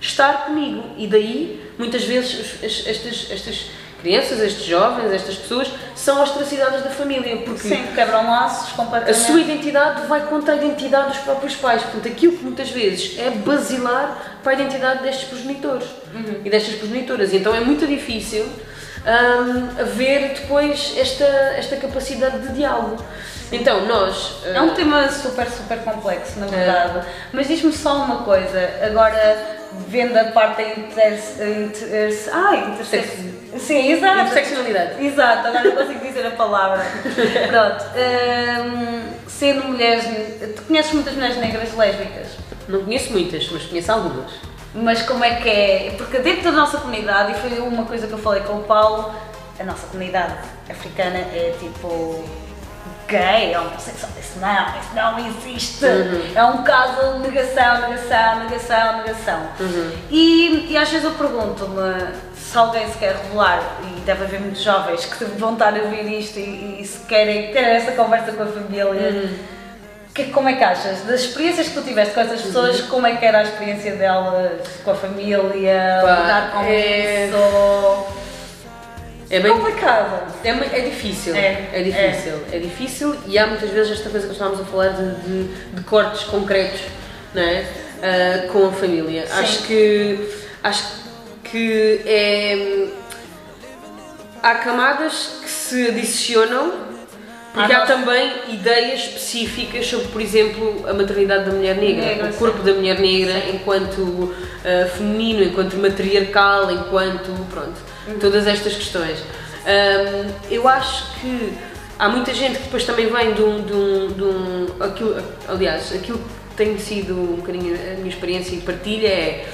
estar comigo. E daí, muitas vezes, estas, estas crianças, estes jovens, estas pessoas, são ostracizadas da família. Porque Sim, quebram laços completamente. A sua identidade vai contra a identidade dos próprios pais. Portanto, aquilo que muitas vezes é basilar para a identidade destes progenitores uhum. e destas progenitoras. E então é muito difícil um, ver depois esta, esta capacidade de diálogo. Então, nós. É um tema super, super complexo, na verdade. É. Mas diz-me só uma coisa, agora vendo a parte da inter, ah, intersex, sim, exato. interseccionalidade. Exato, agora não consigo dizer a palavra. Pronto. Um, sendo mulheres. Tu conheces muitas mulheres negras lésbicas? Não conheço muitas, mas conheço algumas. Mas como é que é? Porque dentro da nossa comunidade, e foi uma coisa que eu falei com o Paulo, a nossa comunidade africana é tipo gay, é homossexual, isso não, isso não existe. Uhum. É um caso de negação, negação, negação, negação. Uhum. E, e às vezes eu pergunto-me se alguém se quer revelar, e deve haver muitos jovens que vão estar a ouvir isto e, e se querem ter essa conversa com a família. Uhum. Que, como é que achas? Das experiências que tu tiveste com essas pessoas, uhum. como é que era a experiência delas com a família, lidar com é... isso? É bem complicado. É, é difícil. É, é difícil. É. é. difícil e há muitas vezes esta coisa que estávamos a falar de, de, de cortes concretos não é? Uh, com a família. Sim. Acho que acho que é há camadas que se adicionam porque há também ideias específicas sobre, por exemplo, a maternidade da mulher negra, negra o corpo sim. da mulher negra sim. enquanto uh, feminino, enquanto matriarcal, enquanto. pronto, uhum. todas estas questões. Um, eu acho que há muita gente que depois também vem de um. De um, de um aquilo, aliás, aquilo que tem sido um bocadinho a minha experiência e partilha é.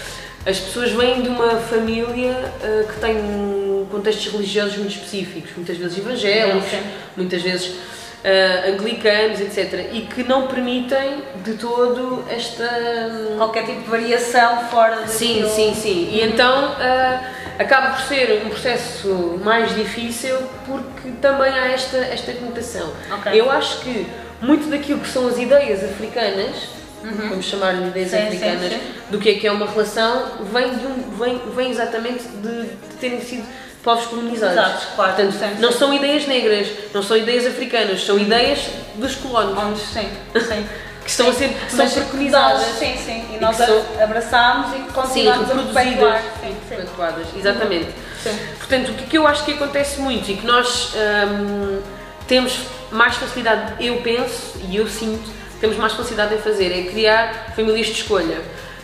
As pessoas vêm de uma família uh, que tem contextos religiosos muito específicos, muitas vezes evangélicos, muitas vezes uh, anglicanos, etc. E que não permitem de todo esta. Hum, Qualquer tipo de variação fora de. Sim, sim, sim. E então uh, acaba por ser um processo mais difícil porque também há esta, esta conotação. Okay. Eu acho que muito daquilo que são as ideias africanas. Uhum. vamos chamar-lhe ideias sim, africanas, sim, sim. do que é que é uma relação, vem, de um, vem, vem exatamente de, de terem sido povos colonizados. Exato, claro. Portanto, sim, não são ideias negras, não são ideias africanas, são ideias dos colónios. Sim, sim. que estão a ser são preconizadas. Sim, sim. E, e nós são, abraçámos e continuamos sim, reproduzidas. Sim, sim. Exatamente. Sim. Portanto, o que eu acho que acontece muito e que nós hum, temos mais facilidade, eu penso e eu sinto, temos mais facilidade em fazer, é criar famílias de escolha.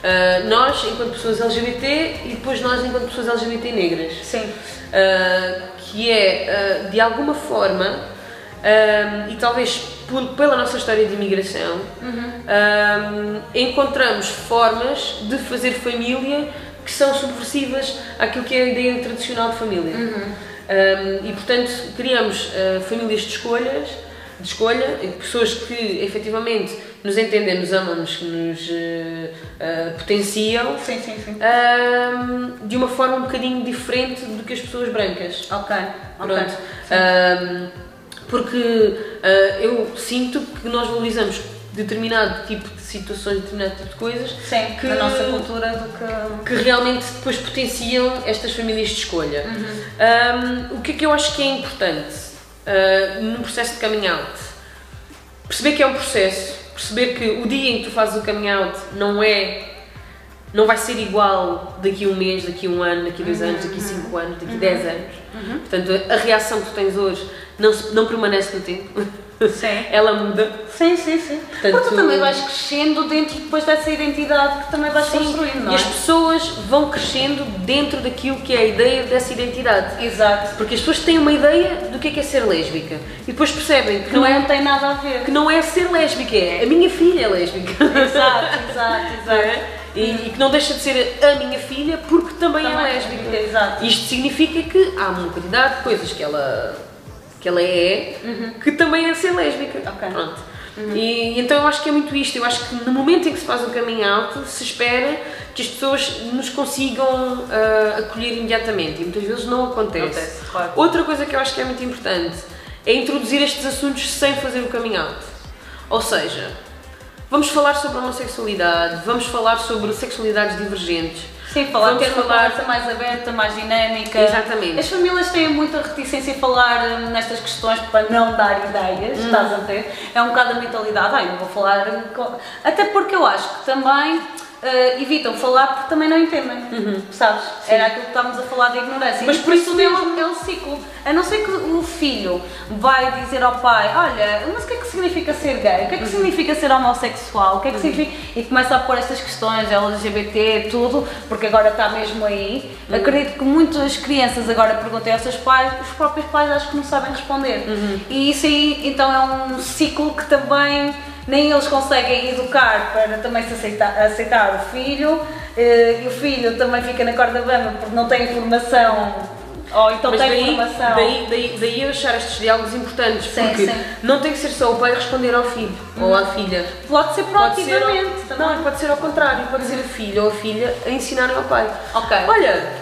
Uh, nós, enquanto pessoas LGBT, e depois nós, enquanto pessoas LGBT negras. Sim. Uh, que é, uh, de alguma forma, e talvez pela nossa história de imigração, uhum. um, encontramos formas de fazer família que são subversivas àquilo que é a ideia tradicional de família. Uhum. Um, e portanto criamos famílias de escolhas, de escolha, pessoas que efetivamente nos entendem, nos amam, nos, nos uh, uh, potenciam sim, sim, sim. Um, de uma forma um bocadinho diferente do que as pessoas brancas. Ok, Pronto. Um, porque eu sinto que nós valorizamos determinado tipo de situações, determinado tipo de coisas Sim, que, na nossa cultura do que... que realmente depois potenciam estas famílias de escolha. Uhum. Um, o que é que eu acho que é importante uh, num processo de coming out? Perceber que é um processo, perceber que o dia em que tu fazes o coming out não é não vai ser igual daqui a um mês, daqui a um ano, daqui a dois uhum, anos, daqui a cinco uhum. anos, daqui a uhum. dez anos. Portanto, a reação que tu tens hoje não, não permanece no tempo. Sim. Ela muda. Sim, sim, sim. Portanto, Porque tu também vais crescendo dentro depois dessa identidade que também vais sim. construindo, não é? E as pessoas vão crescendo dentro daquilo que é a ideia dessa identidade. Exato. Porque as pessoas têm uma ideia do que é, que é ser lésbica e depois percebem que, que não, é, não tem nada a ver. Que não é ser lésbica, é a minha filha é lésbica. Exato, exato, exato. É? E, e, que não deixa de ser a minha filha porque também, é também é lésbica. Exato. Isto significa que há uma quantidade de coisas que ela que ela é, uhum. que também é ser lésbica. Ok. Pronto. Uhum. E, então eu acho que é muito isto. Eu acho que no momento em que se faz o coming out, se espera que as pessoas nos consigam uh, acolher imediatamente e muitas vezes não acontece. acontece claro. Outra coisa que eu acho que é muito importante é introduzir estes assuntos sem fazer o coming out. Ou seja, vamos falar sobre a homossexualidade, vamos falar sobre sexualidades divergentes, Sim, falar, Vamos ter uma falar... conversa mais aberta, mais dinâmica. Exatamente. As famílias têm muita reticência em falar hum, nestas questões para não dar ideias, hum. estás a ver? É um bocado a mentalidade, ai, não vou falar. Até porque eu acho que também uh, evitam falar porque também não entendem, uhum. sabes? Sim. Era aquilo que estávamos a falar de ignorância. Mas por isso mesmo é o ciclo. A não ser que o filho vai dizer ao pai, olha, mas o que é que significa ser gay? O que é que uhum. significa ser homossexual? O que é que uhum. significa... E começa a pôr estas questões, LGBT, tudo, porque agora está mesmo aí. Uhum. Acredito que muitas crianças agora perguntem aos seus pais, os próprios pais acho que não sabem responder. Uhum. E isso aí, então, é um ciclo que também nem eles conseguem educar para também se aceitar, aceitar o filho, eh, e o filho também fica na corda bamba porque não tem informação ou então Mas tem daí, informação. Daí, daí, daí eu achar estes diálogos importantes, sim, porque sim. não tem que ser só o pai responder ao filho hum. ou à filha. Pode ser proativamente pode ser Não, pode ser ao contrário, pode ser a filha ou a filha a ensinarem ao pai. Ok. Olha,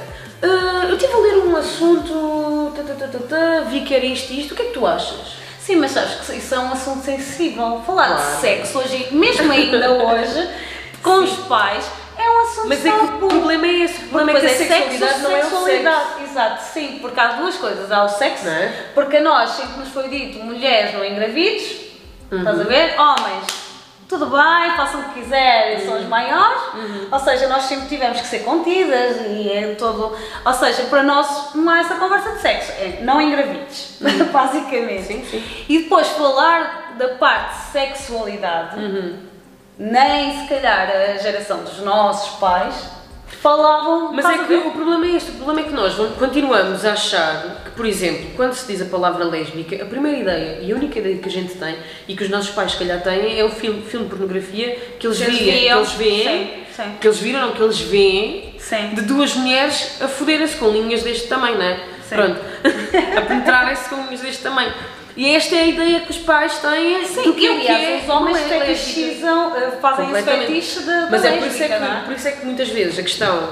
uh, eu estive a ler um assunto, vi que era isto e isto, o que é que tu achas? Sim, mas sabes que isso é um assunto sensível. Falar claro. de sexo hoje, mesmo ainda hoje, com Sim. os pais, é um assunto Mas é que o problema é esse, o problema é que a sexualidade sexo, não é o sexo. Exato, sim, porque há duas coisas, há o sexo, é? porque a nós sempre nos foi dito, mulheres não engravides, uhum. estás a ver? Homens tudo bem, façam o que quiserem, uhum. são os maiores. Uhum. Ou seja, nós sempre tivemos que ser contidas e é todo. Ou seja, para nós não é essa conversa de sexo, é não engravides, uhum. basicamente. Sim, sim. E depois falar da parte de sexualidade, uhum. nem se calhar a geração dos nossos pais falavam. Mas é que o problema é este: o problema é que nós continuamos a achar que, por exemplo, quando se diz a palavra lésbica, a primeira ideia e a única ideia que a gente tem e que os nossos pais, se calhar, têm é o filme, filme de pornografia que eles, veem, que eles veem, sim, sim. que eles viram, não, que eles veem sim. de duas mulheres a foderem-se com linhas deste tamanho, não é? Pronto, a penetrarem-se com linhas deste tamanho. E esta é a ideia que os pais têm Sim, do que, aliás, é os homens fetichizam, eh, fazem esse fetiche da Mas é por, isso é, que, é? por isso é que muitas vezes a questão,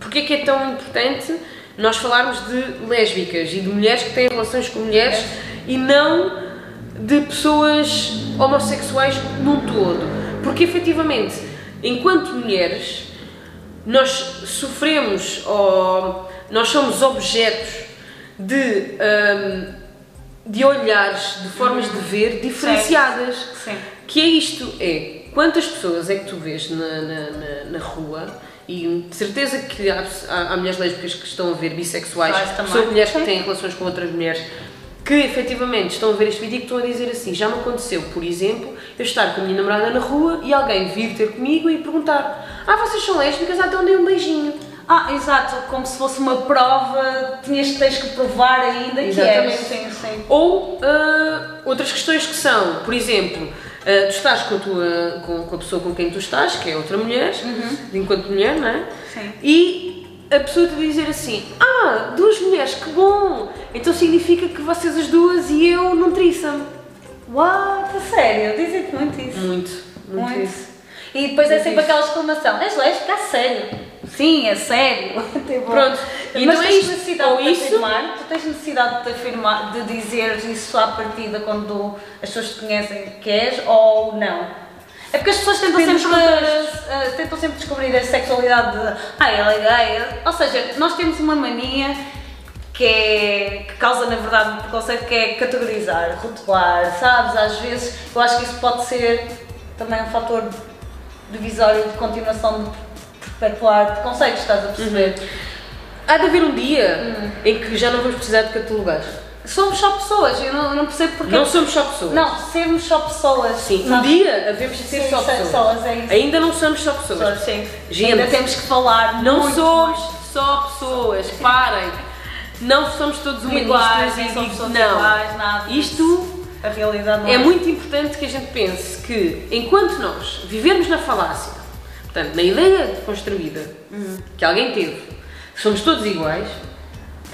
porque é que é tão importante nós falarmos de lésbicas e de mulheres que têm relações com mulheres é. e não de pessoas homossexuais num todo. Porque efetivamente, enquanto mulheres, nós sofremos ou nós somos objetos de. Um, de olhares, de formas de ver diferenciadas. Sim. Que é isto, é quantas pessoas é que tu vês na, na, na, na rua e de certeza que há, há, há, mulheres lésbicas que estão a ver bissexuais, são mulheres que têm relações com outras mulheres que efetivamente estão a ver este vídeo e que estão a dizer assim, já me aconteceu, por exemplo, eu estar com a minha namorada na rua e alguém vir ter comigo e perguntar ah, vocês são lésbicas? Ah, então dei um beijinho. Ah, exato, como se fosse uma prova, tinhas, tens que provar ainda Exatamente. que és. Sim, sim. Ou uh, outras questões que são, por exemplo, uh, tu estás com a, tua, com, com a pessoa com quem tu estás, que é outra mulher, enquanto mulher, não é? Sim. E a pessoa te dizer assim: Ah, duas mulheres, que bom! Então significa que vocês as duas e eu threesome. What? A sério? Dizem-te muito isso. Muito, muito, Muito. isso. E depois é Muito sempre isso. aquela exclamação: és lésbica? A sério? Sim, é sério. Tipo, Pronto. Mas Então é tens isto. necessidade de isso- afirmar, tu tens necessidade de afirmar, de dizer isso à partida quando as pessoas te conhecem que és ou não? É porque as pessoas tentam Depende sempre, eh, tentam sempre descobrir a sexualidade de ah, ela é gay. Ou seja, nós temos uma mania que, é, que causa na verdade um preconceito que é categorizar, rotular, sabes? Às vezes eu acho que isso pode ser também um fator divisório de continuação de perpetuar preconceitos, estás a perceber? Há de haver um dia em que já não vamos precisar de catalogar. Somos só pessoas, eu não, não percebo porque. Não somos só pessoas. Não, sermos só pessoas. Sim, um dia havemos de ser Sim, só pessoas. pessoas, é. Ainda não somos só pessoas. Pessoas, sim. Gente, Ainda temos que falar. Não muito somos mais. só pessoas, parem. Não somos todos iguais, e somos não. iguais, nada. Isto A realidade não é muito importante que a gente pense que enquanto nós vivermos na falácia, portanto, na ideia construída que alguém teve, somos todos iguais,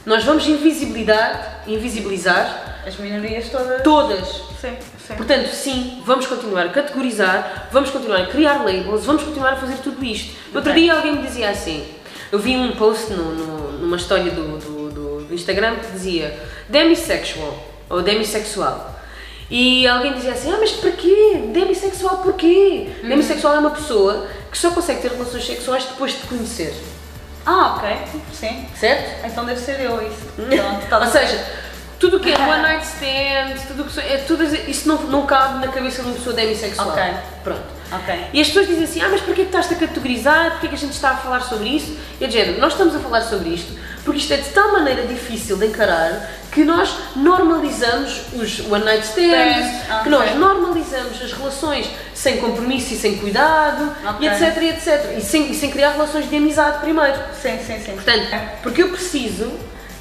nós vamos invisibilizar, invisibilizar As minorias todas. todas Sim, sim. Portanto, sim, vamos continuar a categorizar, vamos continuar a criar labels, vamos continuar a fazer tudo isto. No outro dia alguém me dizia assim, eu vi um post no, no- numa história do, do, do- do Instagram que dizia demisexual ou demissexual. E alguém dizia assim, ah, mas porquê? Demissexual porquê? Uhum. Demissexual é uma pessoa que só consegue ter relações sexuais depois de te conhecer, Ah, ok. Sim. certo? Então deve ser eu isso. Pronto, tá Ou seja, tudo o que é one night stand, tudo o que é, tudo isso não, não cabe na cabeça de uma pessoa demissexual. Ok. Pronto. Ok. E as pessoas dizem assim, ah, mas porquê que estás a categorizar? Porquê que a gente está a falar sobre isso? E é de género, nós estamos a falar sobre isto porque isto é de tal maneira difícil de encarar que nós normalizamos os one night stands, que nós normalizamos as relações sem compromisso e sem cuidado, Ok. e etc, e etc. E sem, e sem criar relações de amizade primeiro. Sim, sim, sim. Portanto, porque eu preciso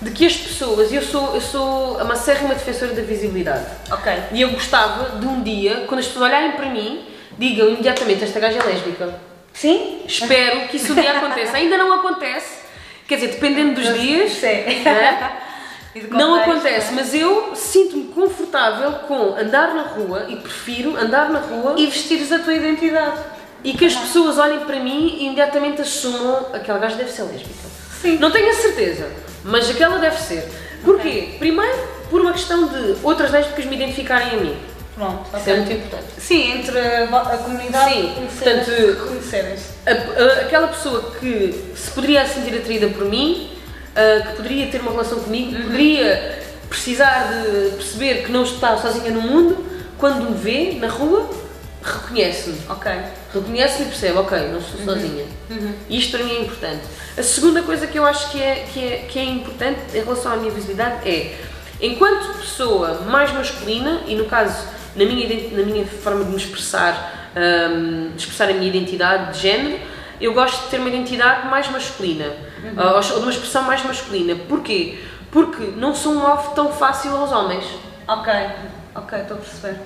de que as pessoas, eu sou, eu sou uma acérrima defensora da visibilidade, Ok. e eu gostava de um dia, quando as pessoas olharem para mim, digam imediatamente esta gaja é lésbica. Sim? Espero que isso um dia aconteça. Ainda não acontece, quer dizer, dependendo dos dias, né? Não contexto, acontece, né? mas eu sinto-me confortável com andar na rua e prefiro andar na rua E vestires a tua identidade. e que as pessoas olhem para mim e imediatamente assumam aquela gaja deve ser lésbica. Sim. Não tenho a certeza, mas aquela deve ser. Porquê? Primeiro, por uma questão de outras lésbicas me identificarem a mim. Pronto, Isso é muito importante. Sim, entre a, a comunidade Sim, portanto- reconhecerem-se. Aquela pessoa que se poderia sentir atraída por mim, ah, que poderia ter uma relação comigo, Uhum. poderia precisar de perceber que não está sozinha no mundo, quando me vê na rua, reconhece-me. Ok. Reconhece-me e percebe, ok, não Uhum. sou sozinha. Isto para mim é importante. A segunda coisa que eu acho que é, que, é, que é importante em relação à minha visibilidade é, enquanto pessoa mais masculina, e no caso, na minha, na minha forma de me expressar, hum, de expressar a minha identidade de género, eu gosto de ter uma identidade mais masculina, ou, ou de uma expressão mais masculina. Porquê? Porque não sou um alvo tão fácil aos homens. Ok. Ok, estou a perceber.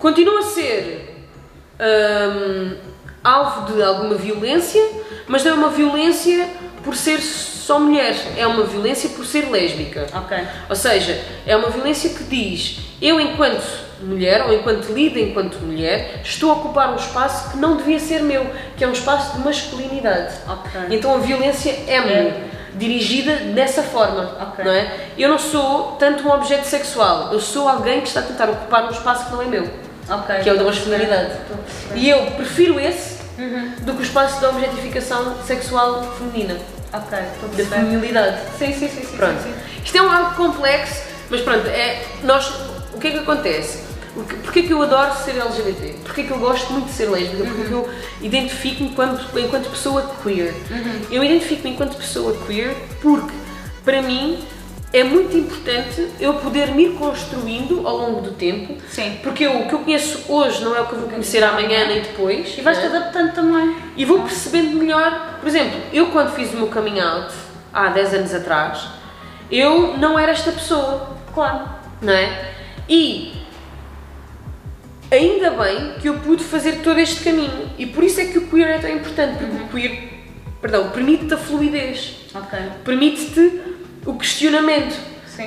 Continua a ser hum, alvo de alguma violência, mas não é uma violência por ser só mulher, é uma violência por ser lésbica. Ok. Ou seja, é uma violência que diz: eu, enquanto mulher, ou enquanto lida enquanto mulher, estou a ocupar um espaço que não devia ser meu, que é um espaço de masculinidade. Ok. Então a violência é-me É. dirigida dessa forma, Ok. não é? Eu não sou tanto um objeto sexual, eu sou alguém que está a tentar ocupar um espaço que não é meu, Ok. que é o da masculinidade. E eu prefiro esse Uhum. do que o espaço da objetificação sexual feminina, Ok, da feminilidade. Sim, sim, sim, sim. Pronto. sim, Isto é um algo complexo, mas pronto, é, nós, o que é que acontece? O que- Porquê que eu adoro ser LGBT? Porquê que eu gosto muito de ser lésbica? Porque Uhum. eu identifico-me enquanto, enquanto pessoa queer. Uhum. Eu identifico-me enquanto pessoa queer porque, para mim, é muito importante eu poder me ir construindo ao longo do tempo. Sim. Porque eu, o que eu conheço hoje não é o que eu vou conhecer amanhã nem depois. E vais-te né? adaptando também. E vou percebendo melhor. Por exemplo, eu quando fiz o meu coming out, há 10 anos atrás, eu não era esta pessoa, Claro. não é? E ainda bem que eu pude fazer todo este caminho. E por isso é que o queer é tão importante, porque o queer, perdão, permite-te a fluidez, Ok. permite-te o questionamento,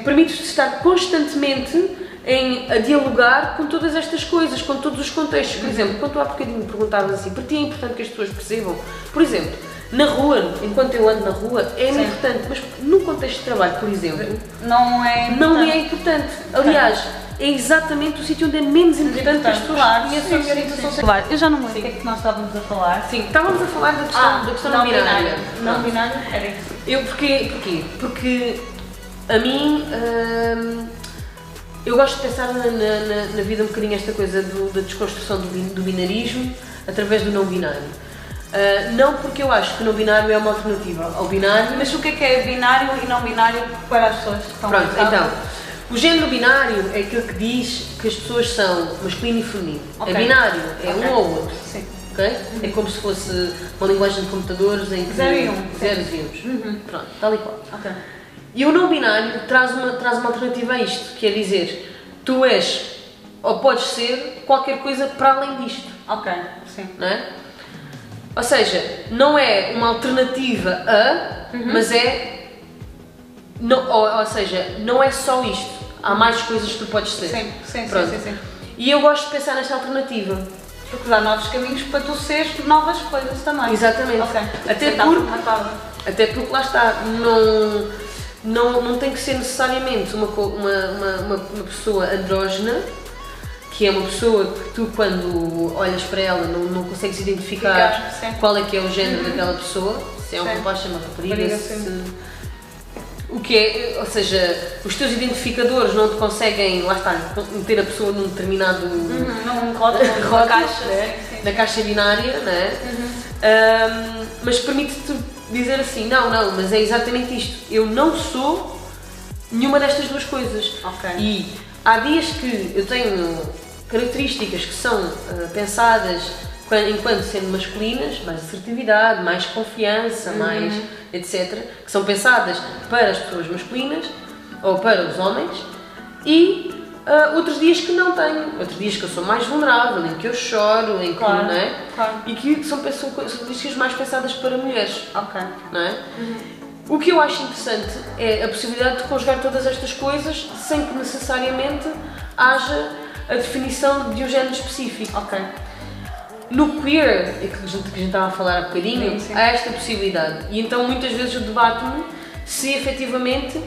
permite-te estar constantemente em, a dialogar com todas estas coisas, com todos os contextos. Por exemplo, quando tu há bocadinho perguntavas assim, para ti é importante que as pessoas percebam, por exemplo, na rua, enquanto eu ando na rua, é Sim. importante, mas no contexto de trabalho, por exemplo, Não é. não importante. é importante. Aliás, é exatamente o sítio onde é menos importante que as pessoas Claro, conheçam a orientação sexual. Eu já não me lembro o que é que nós estávamos a falar. Sim, estávamos a falar da questão, da questão não binária. Não Pronto. binário? Era isso. Eu porquê? Porquê? Porque a mim hum, eu gosto de pensar na, na- na- vida um bocadinho esta coisa do- da desconstrução do, do binarismo através do não binário. Ah, não porque eu acho que o não binário é uma alternativa ao binário, Mas o que é que é binário e não binário para as pessoas que estão Pronto, então, o género binário é aquilo que diz que as pessoas são masculino e feminino. Ok. É binário, é Ok. um ou outro. Sim. ok? É como se fosse uma linguagem de computadores em que. Zero e um. Zeros e uns. Pronto, tal e qual. Ok. E o não binário traz uma, traz uma alternativa a isto, que é dizer, tu és ou podes ser qualquer coisa para além disto, Ok. Sim. não é? Ou seja, não é uma alternativa a, Uhum. mas é. Não, ou, ou seja, não é só isto, há mais coisas que tu podes ser. Sim, sim, sim, Pronto. sim, sim. E eu gosto de pensar nesta alternativa. Porque dá novos caminhos para tu seres novas coisas também. Exatamente. Ok. Até Está porque-. Até porque lá está, não, não, não tem que ser necessariamente uma, uma, uma, uma pessoa andrógena, que é uma pessoa que tu quando olhas para ela não, não consegues identificar Ficar. Uhum. qual é que é o género daquela pessoa, se é um Sim. rapaz, se é uma rapariga, se, o que é, ou seja, os teus identificadores não te conseguem, lá está, meter a pessoa num determinado Uhum. Num rótulo, rótulo, caixa. né? Sim, sim. da caixa binária, né? Uhum. Ahm, mas permite-te dizer assim, não, não, mas é exatamente isto, eu não sou nenhuma destas duas coisas. Ok. E há dias que eu tenho características que são ah, pensadas quan- enquanto sendo masculinas, mais assertividade, mais confiança, Uhum. mais etc., que são pensadas para as pessoas masculinas ou para os homens, e ah, outros dias que não tenho, outros dias que eu sou mais vulnerável, em que eu choro, em que Claro, não é? claro. E que são, são, são características mais pensadas para mulheres, Ok. não é? O que eu acho interessante é a possibilidade de conjugar todas estas coisas sem que necessariamente haja a definição de um género específico. Ok. No queer, é que a gente, que a gente estava a falar há bocadinho, Sim, sim. há esta possibilidade. E então muitas vezes eu debato-me se efetivamente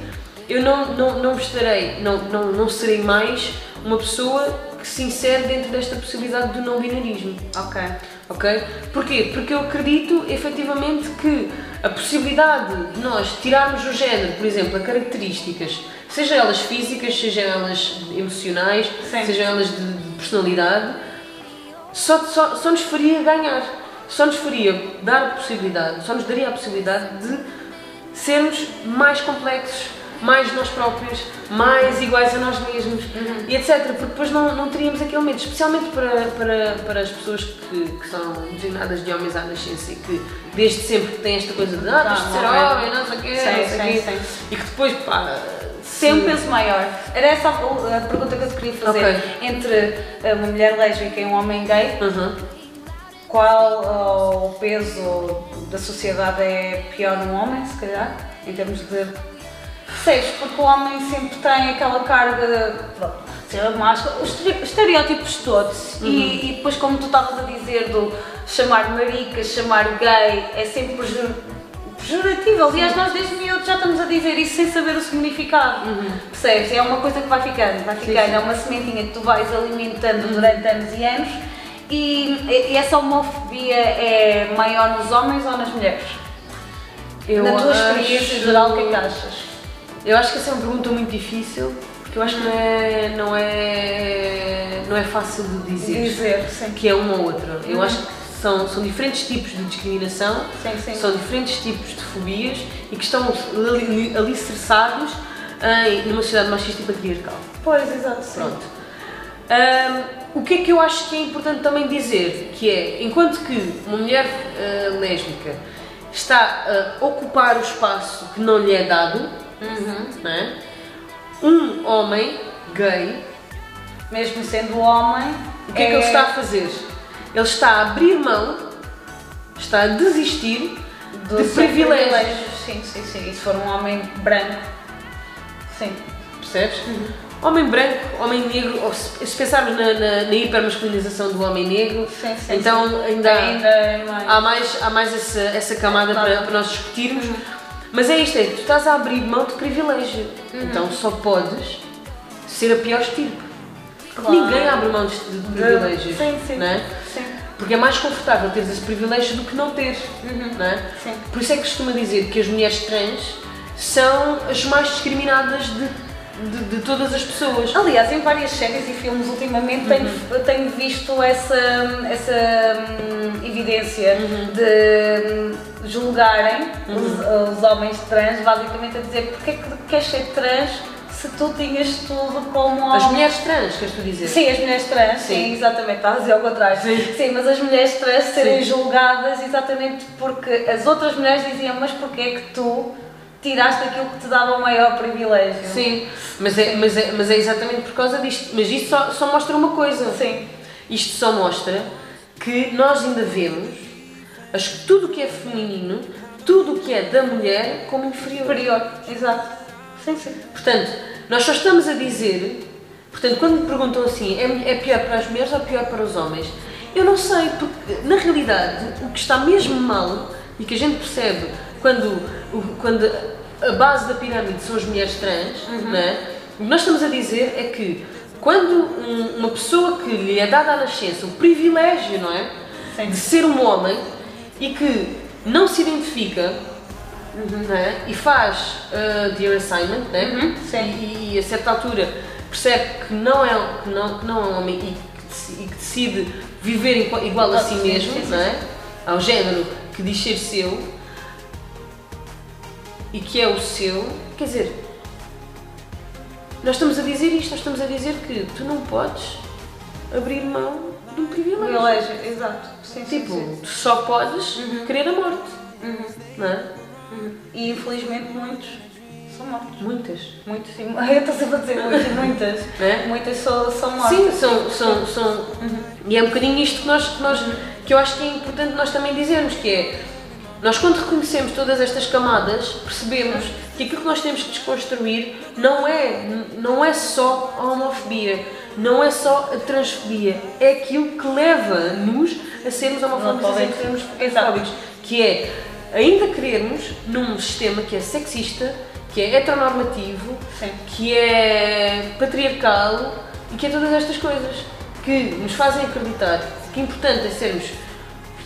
eu não, não, não estarei, não, não, não serei mais uma pessoa que se insere dentro desta possibilidade do não binarismo. Ok. Ok? Porquê? Porque eu acredito efetivamente que a possibilidade de nós tirarmos do género, por exemplo, a características, seja elas físicas, sejam elas emocionais, Sim. sejam elas de, de personalidade, só, só, só nos faria ganhar. Só nos faria dar a possibilidade, só nos daria a possibilidade de sermos mais complexos, mais nós próprios, mais iguais a nós mesmos e etc. Porque depois não, não teríamos aquele medo, especialmente para, para, para as pessoas que, que são designadas de homens à nascença e que desde sempre têm esta coisa de ah, tens de ser homem, não sei o quê, Sim, não sei sim, sim. E que depois, pá, Tem um peso maior. Era essa a, a pergunta que eu te queria fazer. Ok. Entre uma mulher lésbica e um homem gay, Uhum. qual ah, o peso da sociedade é pior num homem, se calhar? Em termos de. Percebes? Porque o homem sempre tem aquela carga de. pronto, ser máscara, os estere- estereótipos todos. E, e depois, como tu estavas a dizer, do chamar marica, chamar gay, é sempre pejor- pejorativo. Aliás, nós desde miúdos já estamos a dizer isso sem saber o significado. Percebes? É uma coisa que vai ficando, vai ficando. sim. É uma sementinha que tu vais alimentando durante anos e anos. E, e essa homofobia é maior nos homens ou nas mulheres? Eu Na tua acho- experiência geral, o que é que achas? Eu acho que essa é uma pergunta muito difícil, porque eu acho que não é, não é, não é fácil de dizer, Dizer, sim. que é uma ou outra. Eu acho que são, são diferentes tipos de discriminação, Sim, sim. são diferentes tipos de fobias e que estão ali- alicerçados em, numa sociedade machista e patriarcal. Pois, exato. Pronto. Um, o que é que eu acho que é importante também dizer? Que é, enquanto que uma mulher uh, lésbica está a ocupar o espaço que não lhe é dado, Uhum. não é? um homem gay, Mesmo sendo homem. o que é, que ele está a fazer? Ele está a abrir mão, está a desistir do de seu privilégios. Sim, sim, sim. E se for um homem branco. Sim. Percebes? Homem branco, homem negro, ou se, se pensarmos na, na, na hipermasculinização do homem negro, Sim, sim. então sim. ainda, há- ainda é mais. há mais, há mais essa, essa camada Claro. para, para nós discutirmos. Mas é isto, é, tu estás a abrir mão de privilégio. Uhum. Então só podes ser a pior estirpe. Claro. Ninguém abre mão de, de privilégios. Sim, sim. Não é? Sim. Porque é mais confortável teres esse privilégio do que não teres. Uhum. Não é? Por isso é que costuma dizer que as mulheres trans são as mais discriminadas de, de, de todas as pessoas. Aliás, em várias séries e filmes ultimamente tenho, Uhum. tenho visto essa, essa hum, evidência Uhum. de hum, julgarem os, os homens trans, basicamente a dizer porque é que queres ser trans se tu tinhas tudo como homem. As mulheres trans, queres tu dizer? Sim, as mulheres trans, sim, Sim. exatamente, estás a dizer ao contrário. Sim. mas as mulheres trans serem Sim. julgadas exatamente porque as outras mulheres diziam, mas porquê é que tu tiraste aquilo que te dava o maior privilégio? Sim, mas é, mas, é, mas é exatamente por causa disto. Mas isto só, só mostra uma coisa. Sim. Isto só mostra que nós ainda vemos as, tudo o que é feminino, tudo o que é da mulher como inferior. Superior, exato. Sim, sim. Portanto, nós só estamos a dizer, portanto, quando me perguntam assim, é, é pior para as mulheres ou pior para os homens? Eu não sei, porque na realidade o que está mesmo mal e que a gente percebe quando, quando a base da pirâmide são as mulheres trans, não é? o que nós estamos a dizer é que quando um- uma pessoa que lhe é dada à nascença o privilégio, não é? Sim. De ser um homem e que não se identifica não é? e faz uh, the assignment, não é? Uhum. E, e a certa altura percebe que não é, que não, que não é um homem e que, e que decide viver igual, igual a si Sim, mesmo, sim, sim. não é? ao género que diz ser seu e que é o seu, quer dizer, nós estamos a dizer isto, nós estamos a dizer que tu não podes abrir mão de um privilégio. Privilégio, exato. Sim, sim, Tipo, sim. tu só podes querer a morte, Uhum. não é? E infelizmente muitos são mortos. Muitas. Muitos, sim. Eu estou sempre a dizer muitas, muitas. É? Muitas são, são mortas. Sim, são, são, são e é um bocadinho isto que nós, que nós que eu acho que é importante nós também dizermos, que é nós quando reconhecemos todas estas camadas, percebemos que aquilo que nós temos que desconstruir não é, não é só a homofobia, não é só a transfobia, é aquilo que leva-nos a sermos homofóbicos e a sermos homofóbicos, que é ainda querermos num sistema que é sexista, que é heteronormativo, Sim. que é patriarcal e que é todas estas coisas que nos fazem acreditar que é importante é sermos,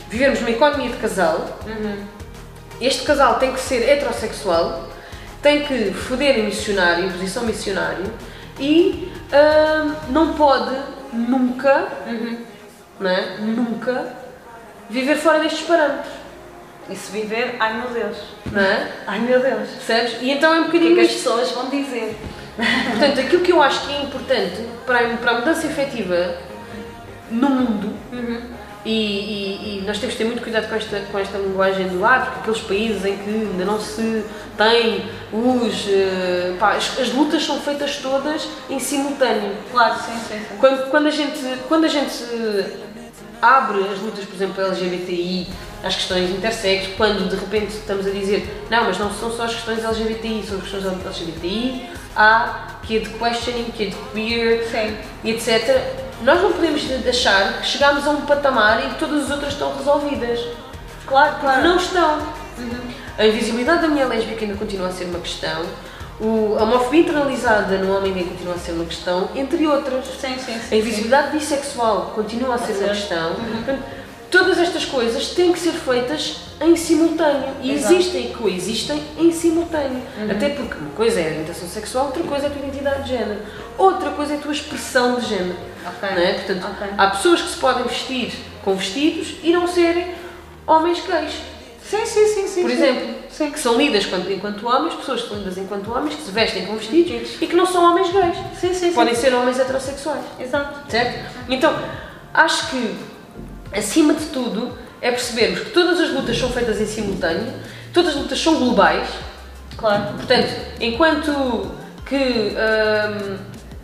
vivermos numa economia de casal. Este casal tem que ser heterossexual, tem que foder em missionário, em posição missionário e hum, não pode nunca, não é? nunca viver fora destes parâmetros, E se viver, ai meu Deus. não é? Ai meu Deus. Percebes? E então é um O que é bocadinho que as pessoas vão dizer? Portanto, aquilo que eu acho que é importante para a, para a mudança efetiva no mundo, e, e- e nós temos que ter muito cuidado com esta, com esta linguagem do ah, porque aqueles países em que ainda não se tem os. eh, pá, as, as lutas são feitas todas em simultâneo. Claro, sim, sim, sim. Quando, quando, a gente, quando a gente abre as lutas, por exemplo, LGBTI, as questões intersexo, quando de repente estamos a dizer não, mas não são só as questões LGBTI, são as questões LGBTI, há que é de questioning, que é de queer, Sim. etc. Nós não podemos achar que chegamos a um patamar em que todas as outras estão resolvidas. Claro, claro. não estão. A invisibilidade da mulher lésbica ainda continua a ser uma questão. O, a homofobia internalizada no homem ainda continua a ser uma questão, entre outras. Sim, sim, A sim. invisibilidade bissexual continua a ser uma ser. questão. Portanto, todas estas coisas têm que ser feitas em simultâneo e Exato. existem e coexistem em simultâneo. Até porque uma coisa é a orientação sexual, outra coisa é a tua identidade de género, outra coisa é a tua expressão de género. Ok. Não é? Portanto, Ok. há pessoas que se podem vestir com vestidos e não serem homens gays. Sim, sim, sim, sim. Por sim. exemplo, Sim. Que são lidas enquanto, enquanto homens, pessoas que são lidas enquanto homens, que se vestem como vestidos e que não são homens gays. Sim, sim, sim. Podem ser homens heterossexuais. Exato. Certo? Então, acho que, acima de tudo, é percebermos que todas as lutas são feitas em simultâneo, todas as lutas são globais. Claro. Portanto, enquanto que hum,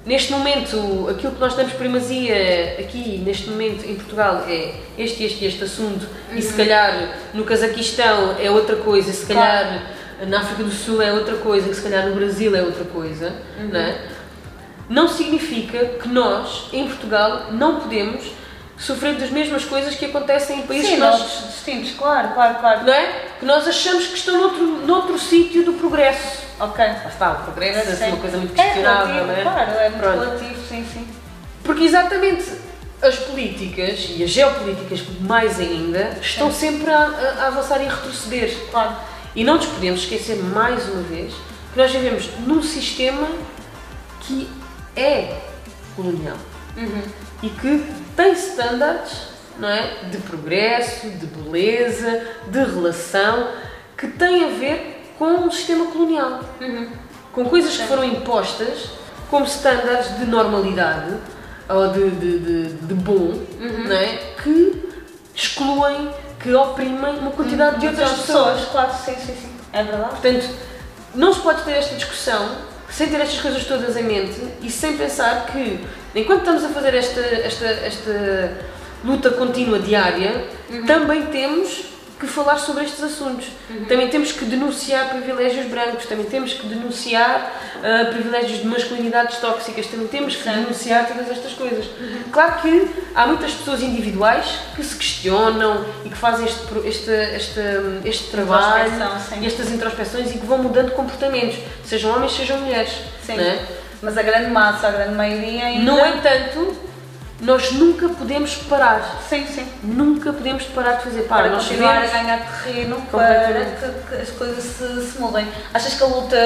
neste momento aquilo que nós damos primazia aqui, neste momento em Portugal, é este, este e este assunto, e se calhar no Cazaquistão é outra coisa, se calhar na África do Sul é outra coisa, se calhar no Brasil é outra coisa, não é? Não significa que nós, em Portugal, não podemos sofrer das mesmas coisas que acontecem em países Sim, que nós distintos, claro, claro, claro. não é? Que nós achamos que estão noutro, noutro sítio do progresso. Ok. Lá está, o progresso é Sim. uma coisa muito É questionável, relativo, não é? claro, é muito Pronto. relativo, sim, sim. Porque exatamente as políticas e as geopolíticas, mais ainda, estão sempre a, a- a avançar e a retroceder. Claro. E não nos podemos esquecer, mais uma vez, que nós vivemos num sistema que é colonial Uhum. e que tem standards não é? de progresso, de beleza, de relação, que têm a ver com o sistema colonial. Uhum. Com coisas que foram impostas como standards de normalidade ou de, de, de, de bom, Uhum. não é? que excluem, que oprimem uma quantidade de outras pessoas. claro, sim, sim, sim. É verdade. Portanto, não se pode ter esta discussão sem ter estas coisas todas em mente e sem pensar que, enquanto estamos a fazer esta, esta, esta luta contínua diária, também temos que falar sobre estes assuntos. Também temos que denunciar privilégios brancos, também temos que denunciar ah, privilégios de masculinidades tóxicas, também temos que denunciar todas estas coisas. Claro que há muitas pessoas individuais que se questionam e que fazem este, este, este, este trabalho, sim. estas introspeções e que vão mudando comportamentos, sejam homens, sejam mulheres. Sim. Não, é? Mas a grande massa, a grande maioria ainda... no entanto, nós nunca podemos parar. Sim, sim. Nunca podemos parar de fazer parte. Para Nós continuar a ganhar terreno para que, que as coisas se, se mudem. Achas que a luta.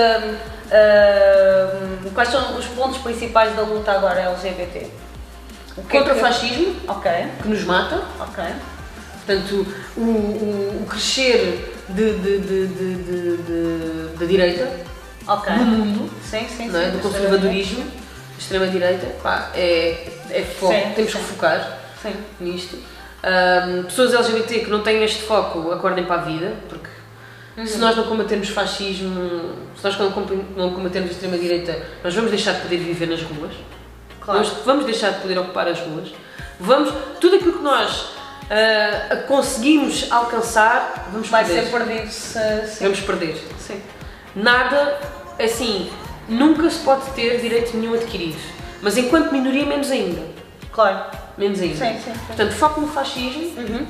ah, quais são os pontos principais da luta agora LGBT? É contra que- o fascismo, Ok, que nos mata, ok. portanto, o, o- o crescer de, de- de- da direita Ok. no mundo, Sim, sim, não é? sim. do conservadorismo, extrema-direita, é, é foco, Sim, temos sim. que focar Sim. nisto. Ahm, pessoas LGBT que não têm este foco, acordem para a vida, porque se Uhum. nós não combatermos fascismo, se nós não comba- não combatermos a extrema-direita, nós vamos deixar de poder viver nas ruas. Claro. Nós vamos deixar de poder ocupar as ruas. Vamos, tudo aquilo que nós ah, conseguimos alcançar, vamos Vai perder. ser perdido se. Vamos perder. sim. Nada, assim, nunca se pode ter direito nenhum adquirido. Mas enquanto minoria, menos ainda. Claro. Menos ainda. Sim, sim, sim. Portanto, foco no fascismo. Uhum.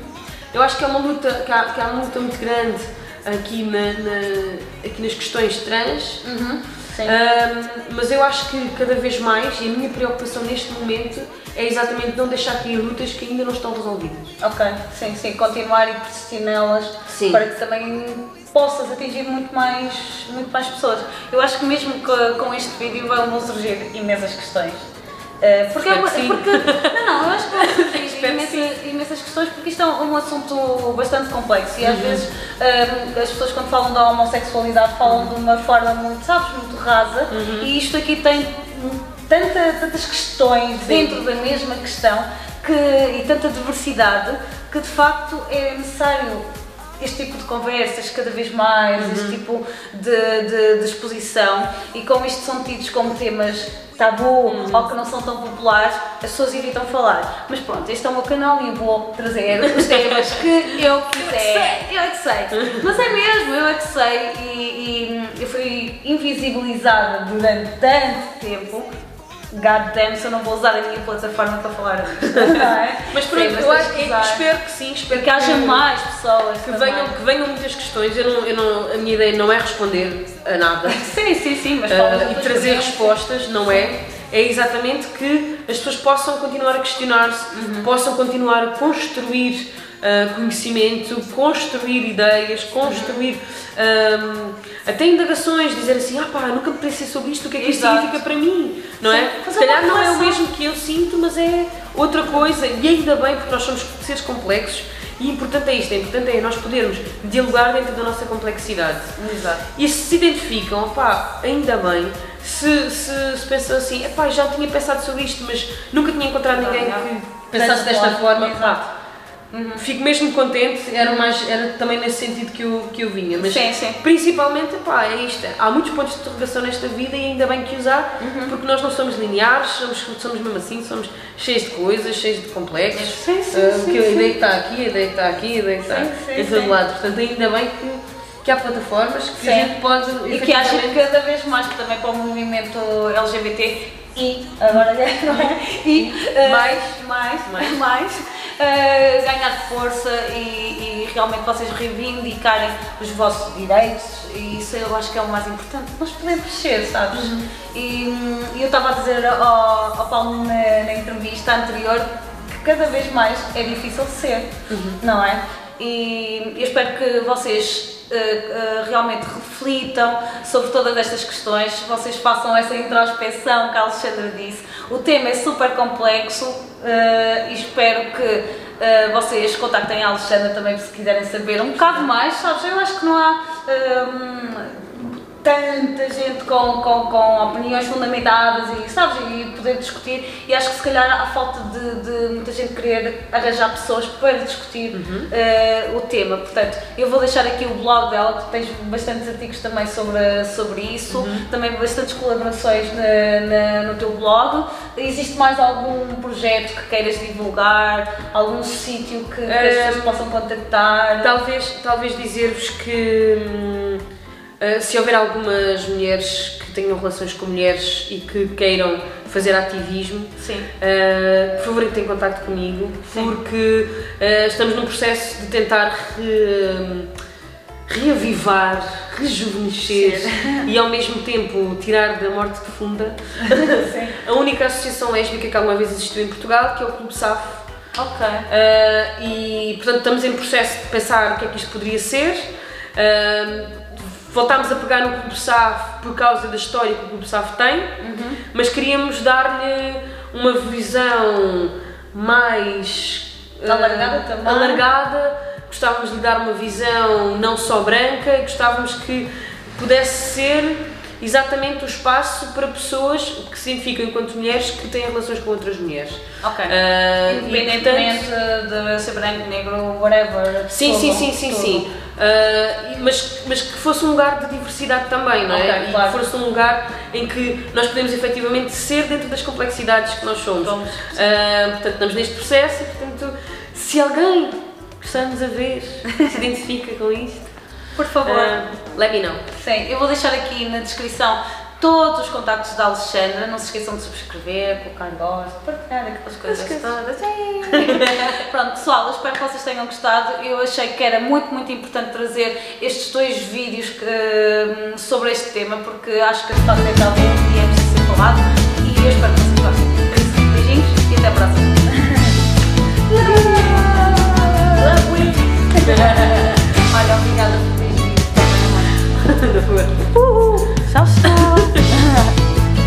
Eu acho que é uma luta, que há, que há uma luta muito grande aqui, na, na- aqui nas questões trans. Uhum. Ahm, mas eu acho que cada vez mais, e a minha preocupação neste momento é exatamente não deixar cair lutas que ainda não estão resolvidas. Ok, sim, sim, continuar e persistir nelas Sim. para que também possas atingir muito mais, muito mais pessoas. Eu acho que mesmo que, com este vídeo vão surgir imensas questões. Eh, porque, é uma, que sim. porque não, não, eu acho que vão surgir Espero que imensa- imensas questões porque isto é um assunto bastante complexo e Uhum. às vezes eh, as pessoas quando falam da homossexualidade falam de uma forma muito, sabes, muito rasa Uhum. e isto aqui tem tanta, tantas questões dentro da mesma questão que, e tanta diversidade que de facto é necessário este tipo de conversas cada vez mais, Uhum. este tipo de, de- de exposição e como isto são tidos como temas tabu Uhum. ou que não são tão populares, as pessoas evitam falar. Mas pronto, este é o meu canal e eu vou trazer os temas que eu quiser. Eu é que sei. Mas é mesmo, eu é que sei e, e eu fui invisibilizada durante tanto tempo. God damn, se eu não vou usar a minha plataforma para falar disto, não é? Mas Sim, pronto, mas eu acho espero que sim, espero que haja mais pessoas que também. venham, que venham muitas questões. Eu não, eu não, a minha ideia não é responder a nada. Sim, sim, sim, mas Ah, da e trazer respostas, não é? É exatamente que as pessoas possam continuar a questionar-se, possam continuar a construir ah, conhecimento, construir ideias, construir ahm, até indagações, dizer assim, ah pá, nunca me pensei sobre isto, o que é que isto significa para mim, não é? Sim, Se fazer calhar não é o mesmo que eu sinto, mas é outra coisa, e ainda bem porque nós somos seres complexos E importante é isto, é importante é nós podermos dialogar dentro da nossa complexidade. Exato. E se se identificam, opá, ainda bem, se, se, se pensam assim, epá, já tinha pensado sobre isto, mas nunca tinha encontrado ninguém que pensasse desta forma, pá, Uhum. Fico mesmo contente, era, mais, era também nesse sentido que eu, que eu vinha. Mas sim, sim. principalmente, pá, é isto. Há muitos pontos de interrogação nesta vida e ainda bem que usar, uhum. porque nós não somos lineares, somos, somos mesmo assim, somos cheios de coisas, cheios de complexos. Sim, sim, uh, sim, que a ideia está aqui, a ideia está aqui, a ideia está em todo lado. Portanto, ainda bem que, que há plataformas que sim. a gente pode. E que acho que cada vez mais também para o movimento LGBT e agora já não é? E uh, mais, mais, mais, mais uh, ganhar força e, e, realmente vocês reivindicarem os vossos direitos e isso eu acho que é o mais importante. Nós podemos crescer, sabes? Uhum. E, e eu estava a dizer ao, ao Paulo na, na, entrevista anterior que cada vez mais é difícil ser, uhum. não é? E eu espero que vocês Uh, uh, realmente reflitam sobre todas estas questões, vocês façam essa introspeção que a Alexandra disse. O tema é super complexo uh, e espero que vocês contactem a Alexandra também se quiserem saber um bocado mais, sabes? Eu acho que não há tanta gente com, com, com opiniões fundamentadas e, sabes, e poder discutir e acho que se calhar há falta de, de muita gente querer arranjar pessoas para discutir uhum. uh, o tema, portanto eu vou deixar aqui o blog dela, que tens bastantes artigos também sobre, sobre isso, uhum. também bastantes colaborações na, na, no teu blog, existe mais algum projeto que queiras divulgar, algum sítio que, que as pessoas possam contactar? Talvez, talvez dizer-vos que hum, Uh, se houver algumas mulheres que tenham relações com mulheres e que queiram fazer ativismo, uh, por favor entrem em contato comigo, Sim. porque uh, estamos num processo de tentar re, reavivar, rejuvenescer e ao mesmo tempo tirar da morte funda a única associação lésbica que alguma vez existiu em Portugal, que é o Clube SAF. Ok. e portanto estamos em processo de pensar o que é que isto poderia ser. Uh, voltámos a pegar no Clube SAF por causa da história que o Clube SAF tem, uhum. mas queríamos dar-lhe uma visão mais alargada uh, também. Alargada. Gostávamos de lhe dar uma visão não só branca e gostávamos que pudesse ser exatamente o espaço para pessoas que se identificam enquanto mulheres que têm relações com outras mulheres. Ok. Uh, Independentemente portanto, de ser branco, negro, whatever. Sim, sim, sim, sim, sim. Uh, mas, mas que fosse um lugar de diversidade também, não é? Okay, claro. E que fosse um lugar em que nós podemos efetivamente ser dentro das complexidades que nós somos. somos uh, portanto, estamos neste processo e, portanto, se alguém que está-nos a ver se identifica com isto, por favor. Uh, let me know. Sim, eu vou deixar aqui na descrição todos os contactos da Alexandra. Não se esqueçam de subscrever, colocar em gosto, partilhar aquelas coisas todas. Pronto, pessoal, espero que vocês tenham gostado. Eu achei que era muito, muito importante trazer estes dois vídeos que, hum, sobre este tema, porque acho que está facto é talvez e é preciso ser falado. E eu espero que vocês gostem. Beijinhos e até a próxima. Love Olha, obrigada. 的氛围呜呜笑死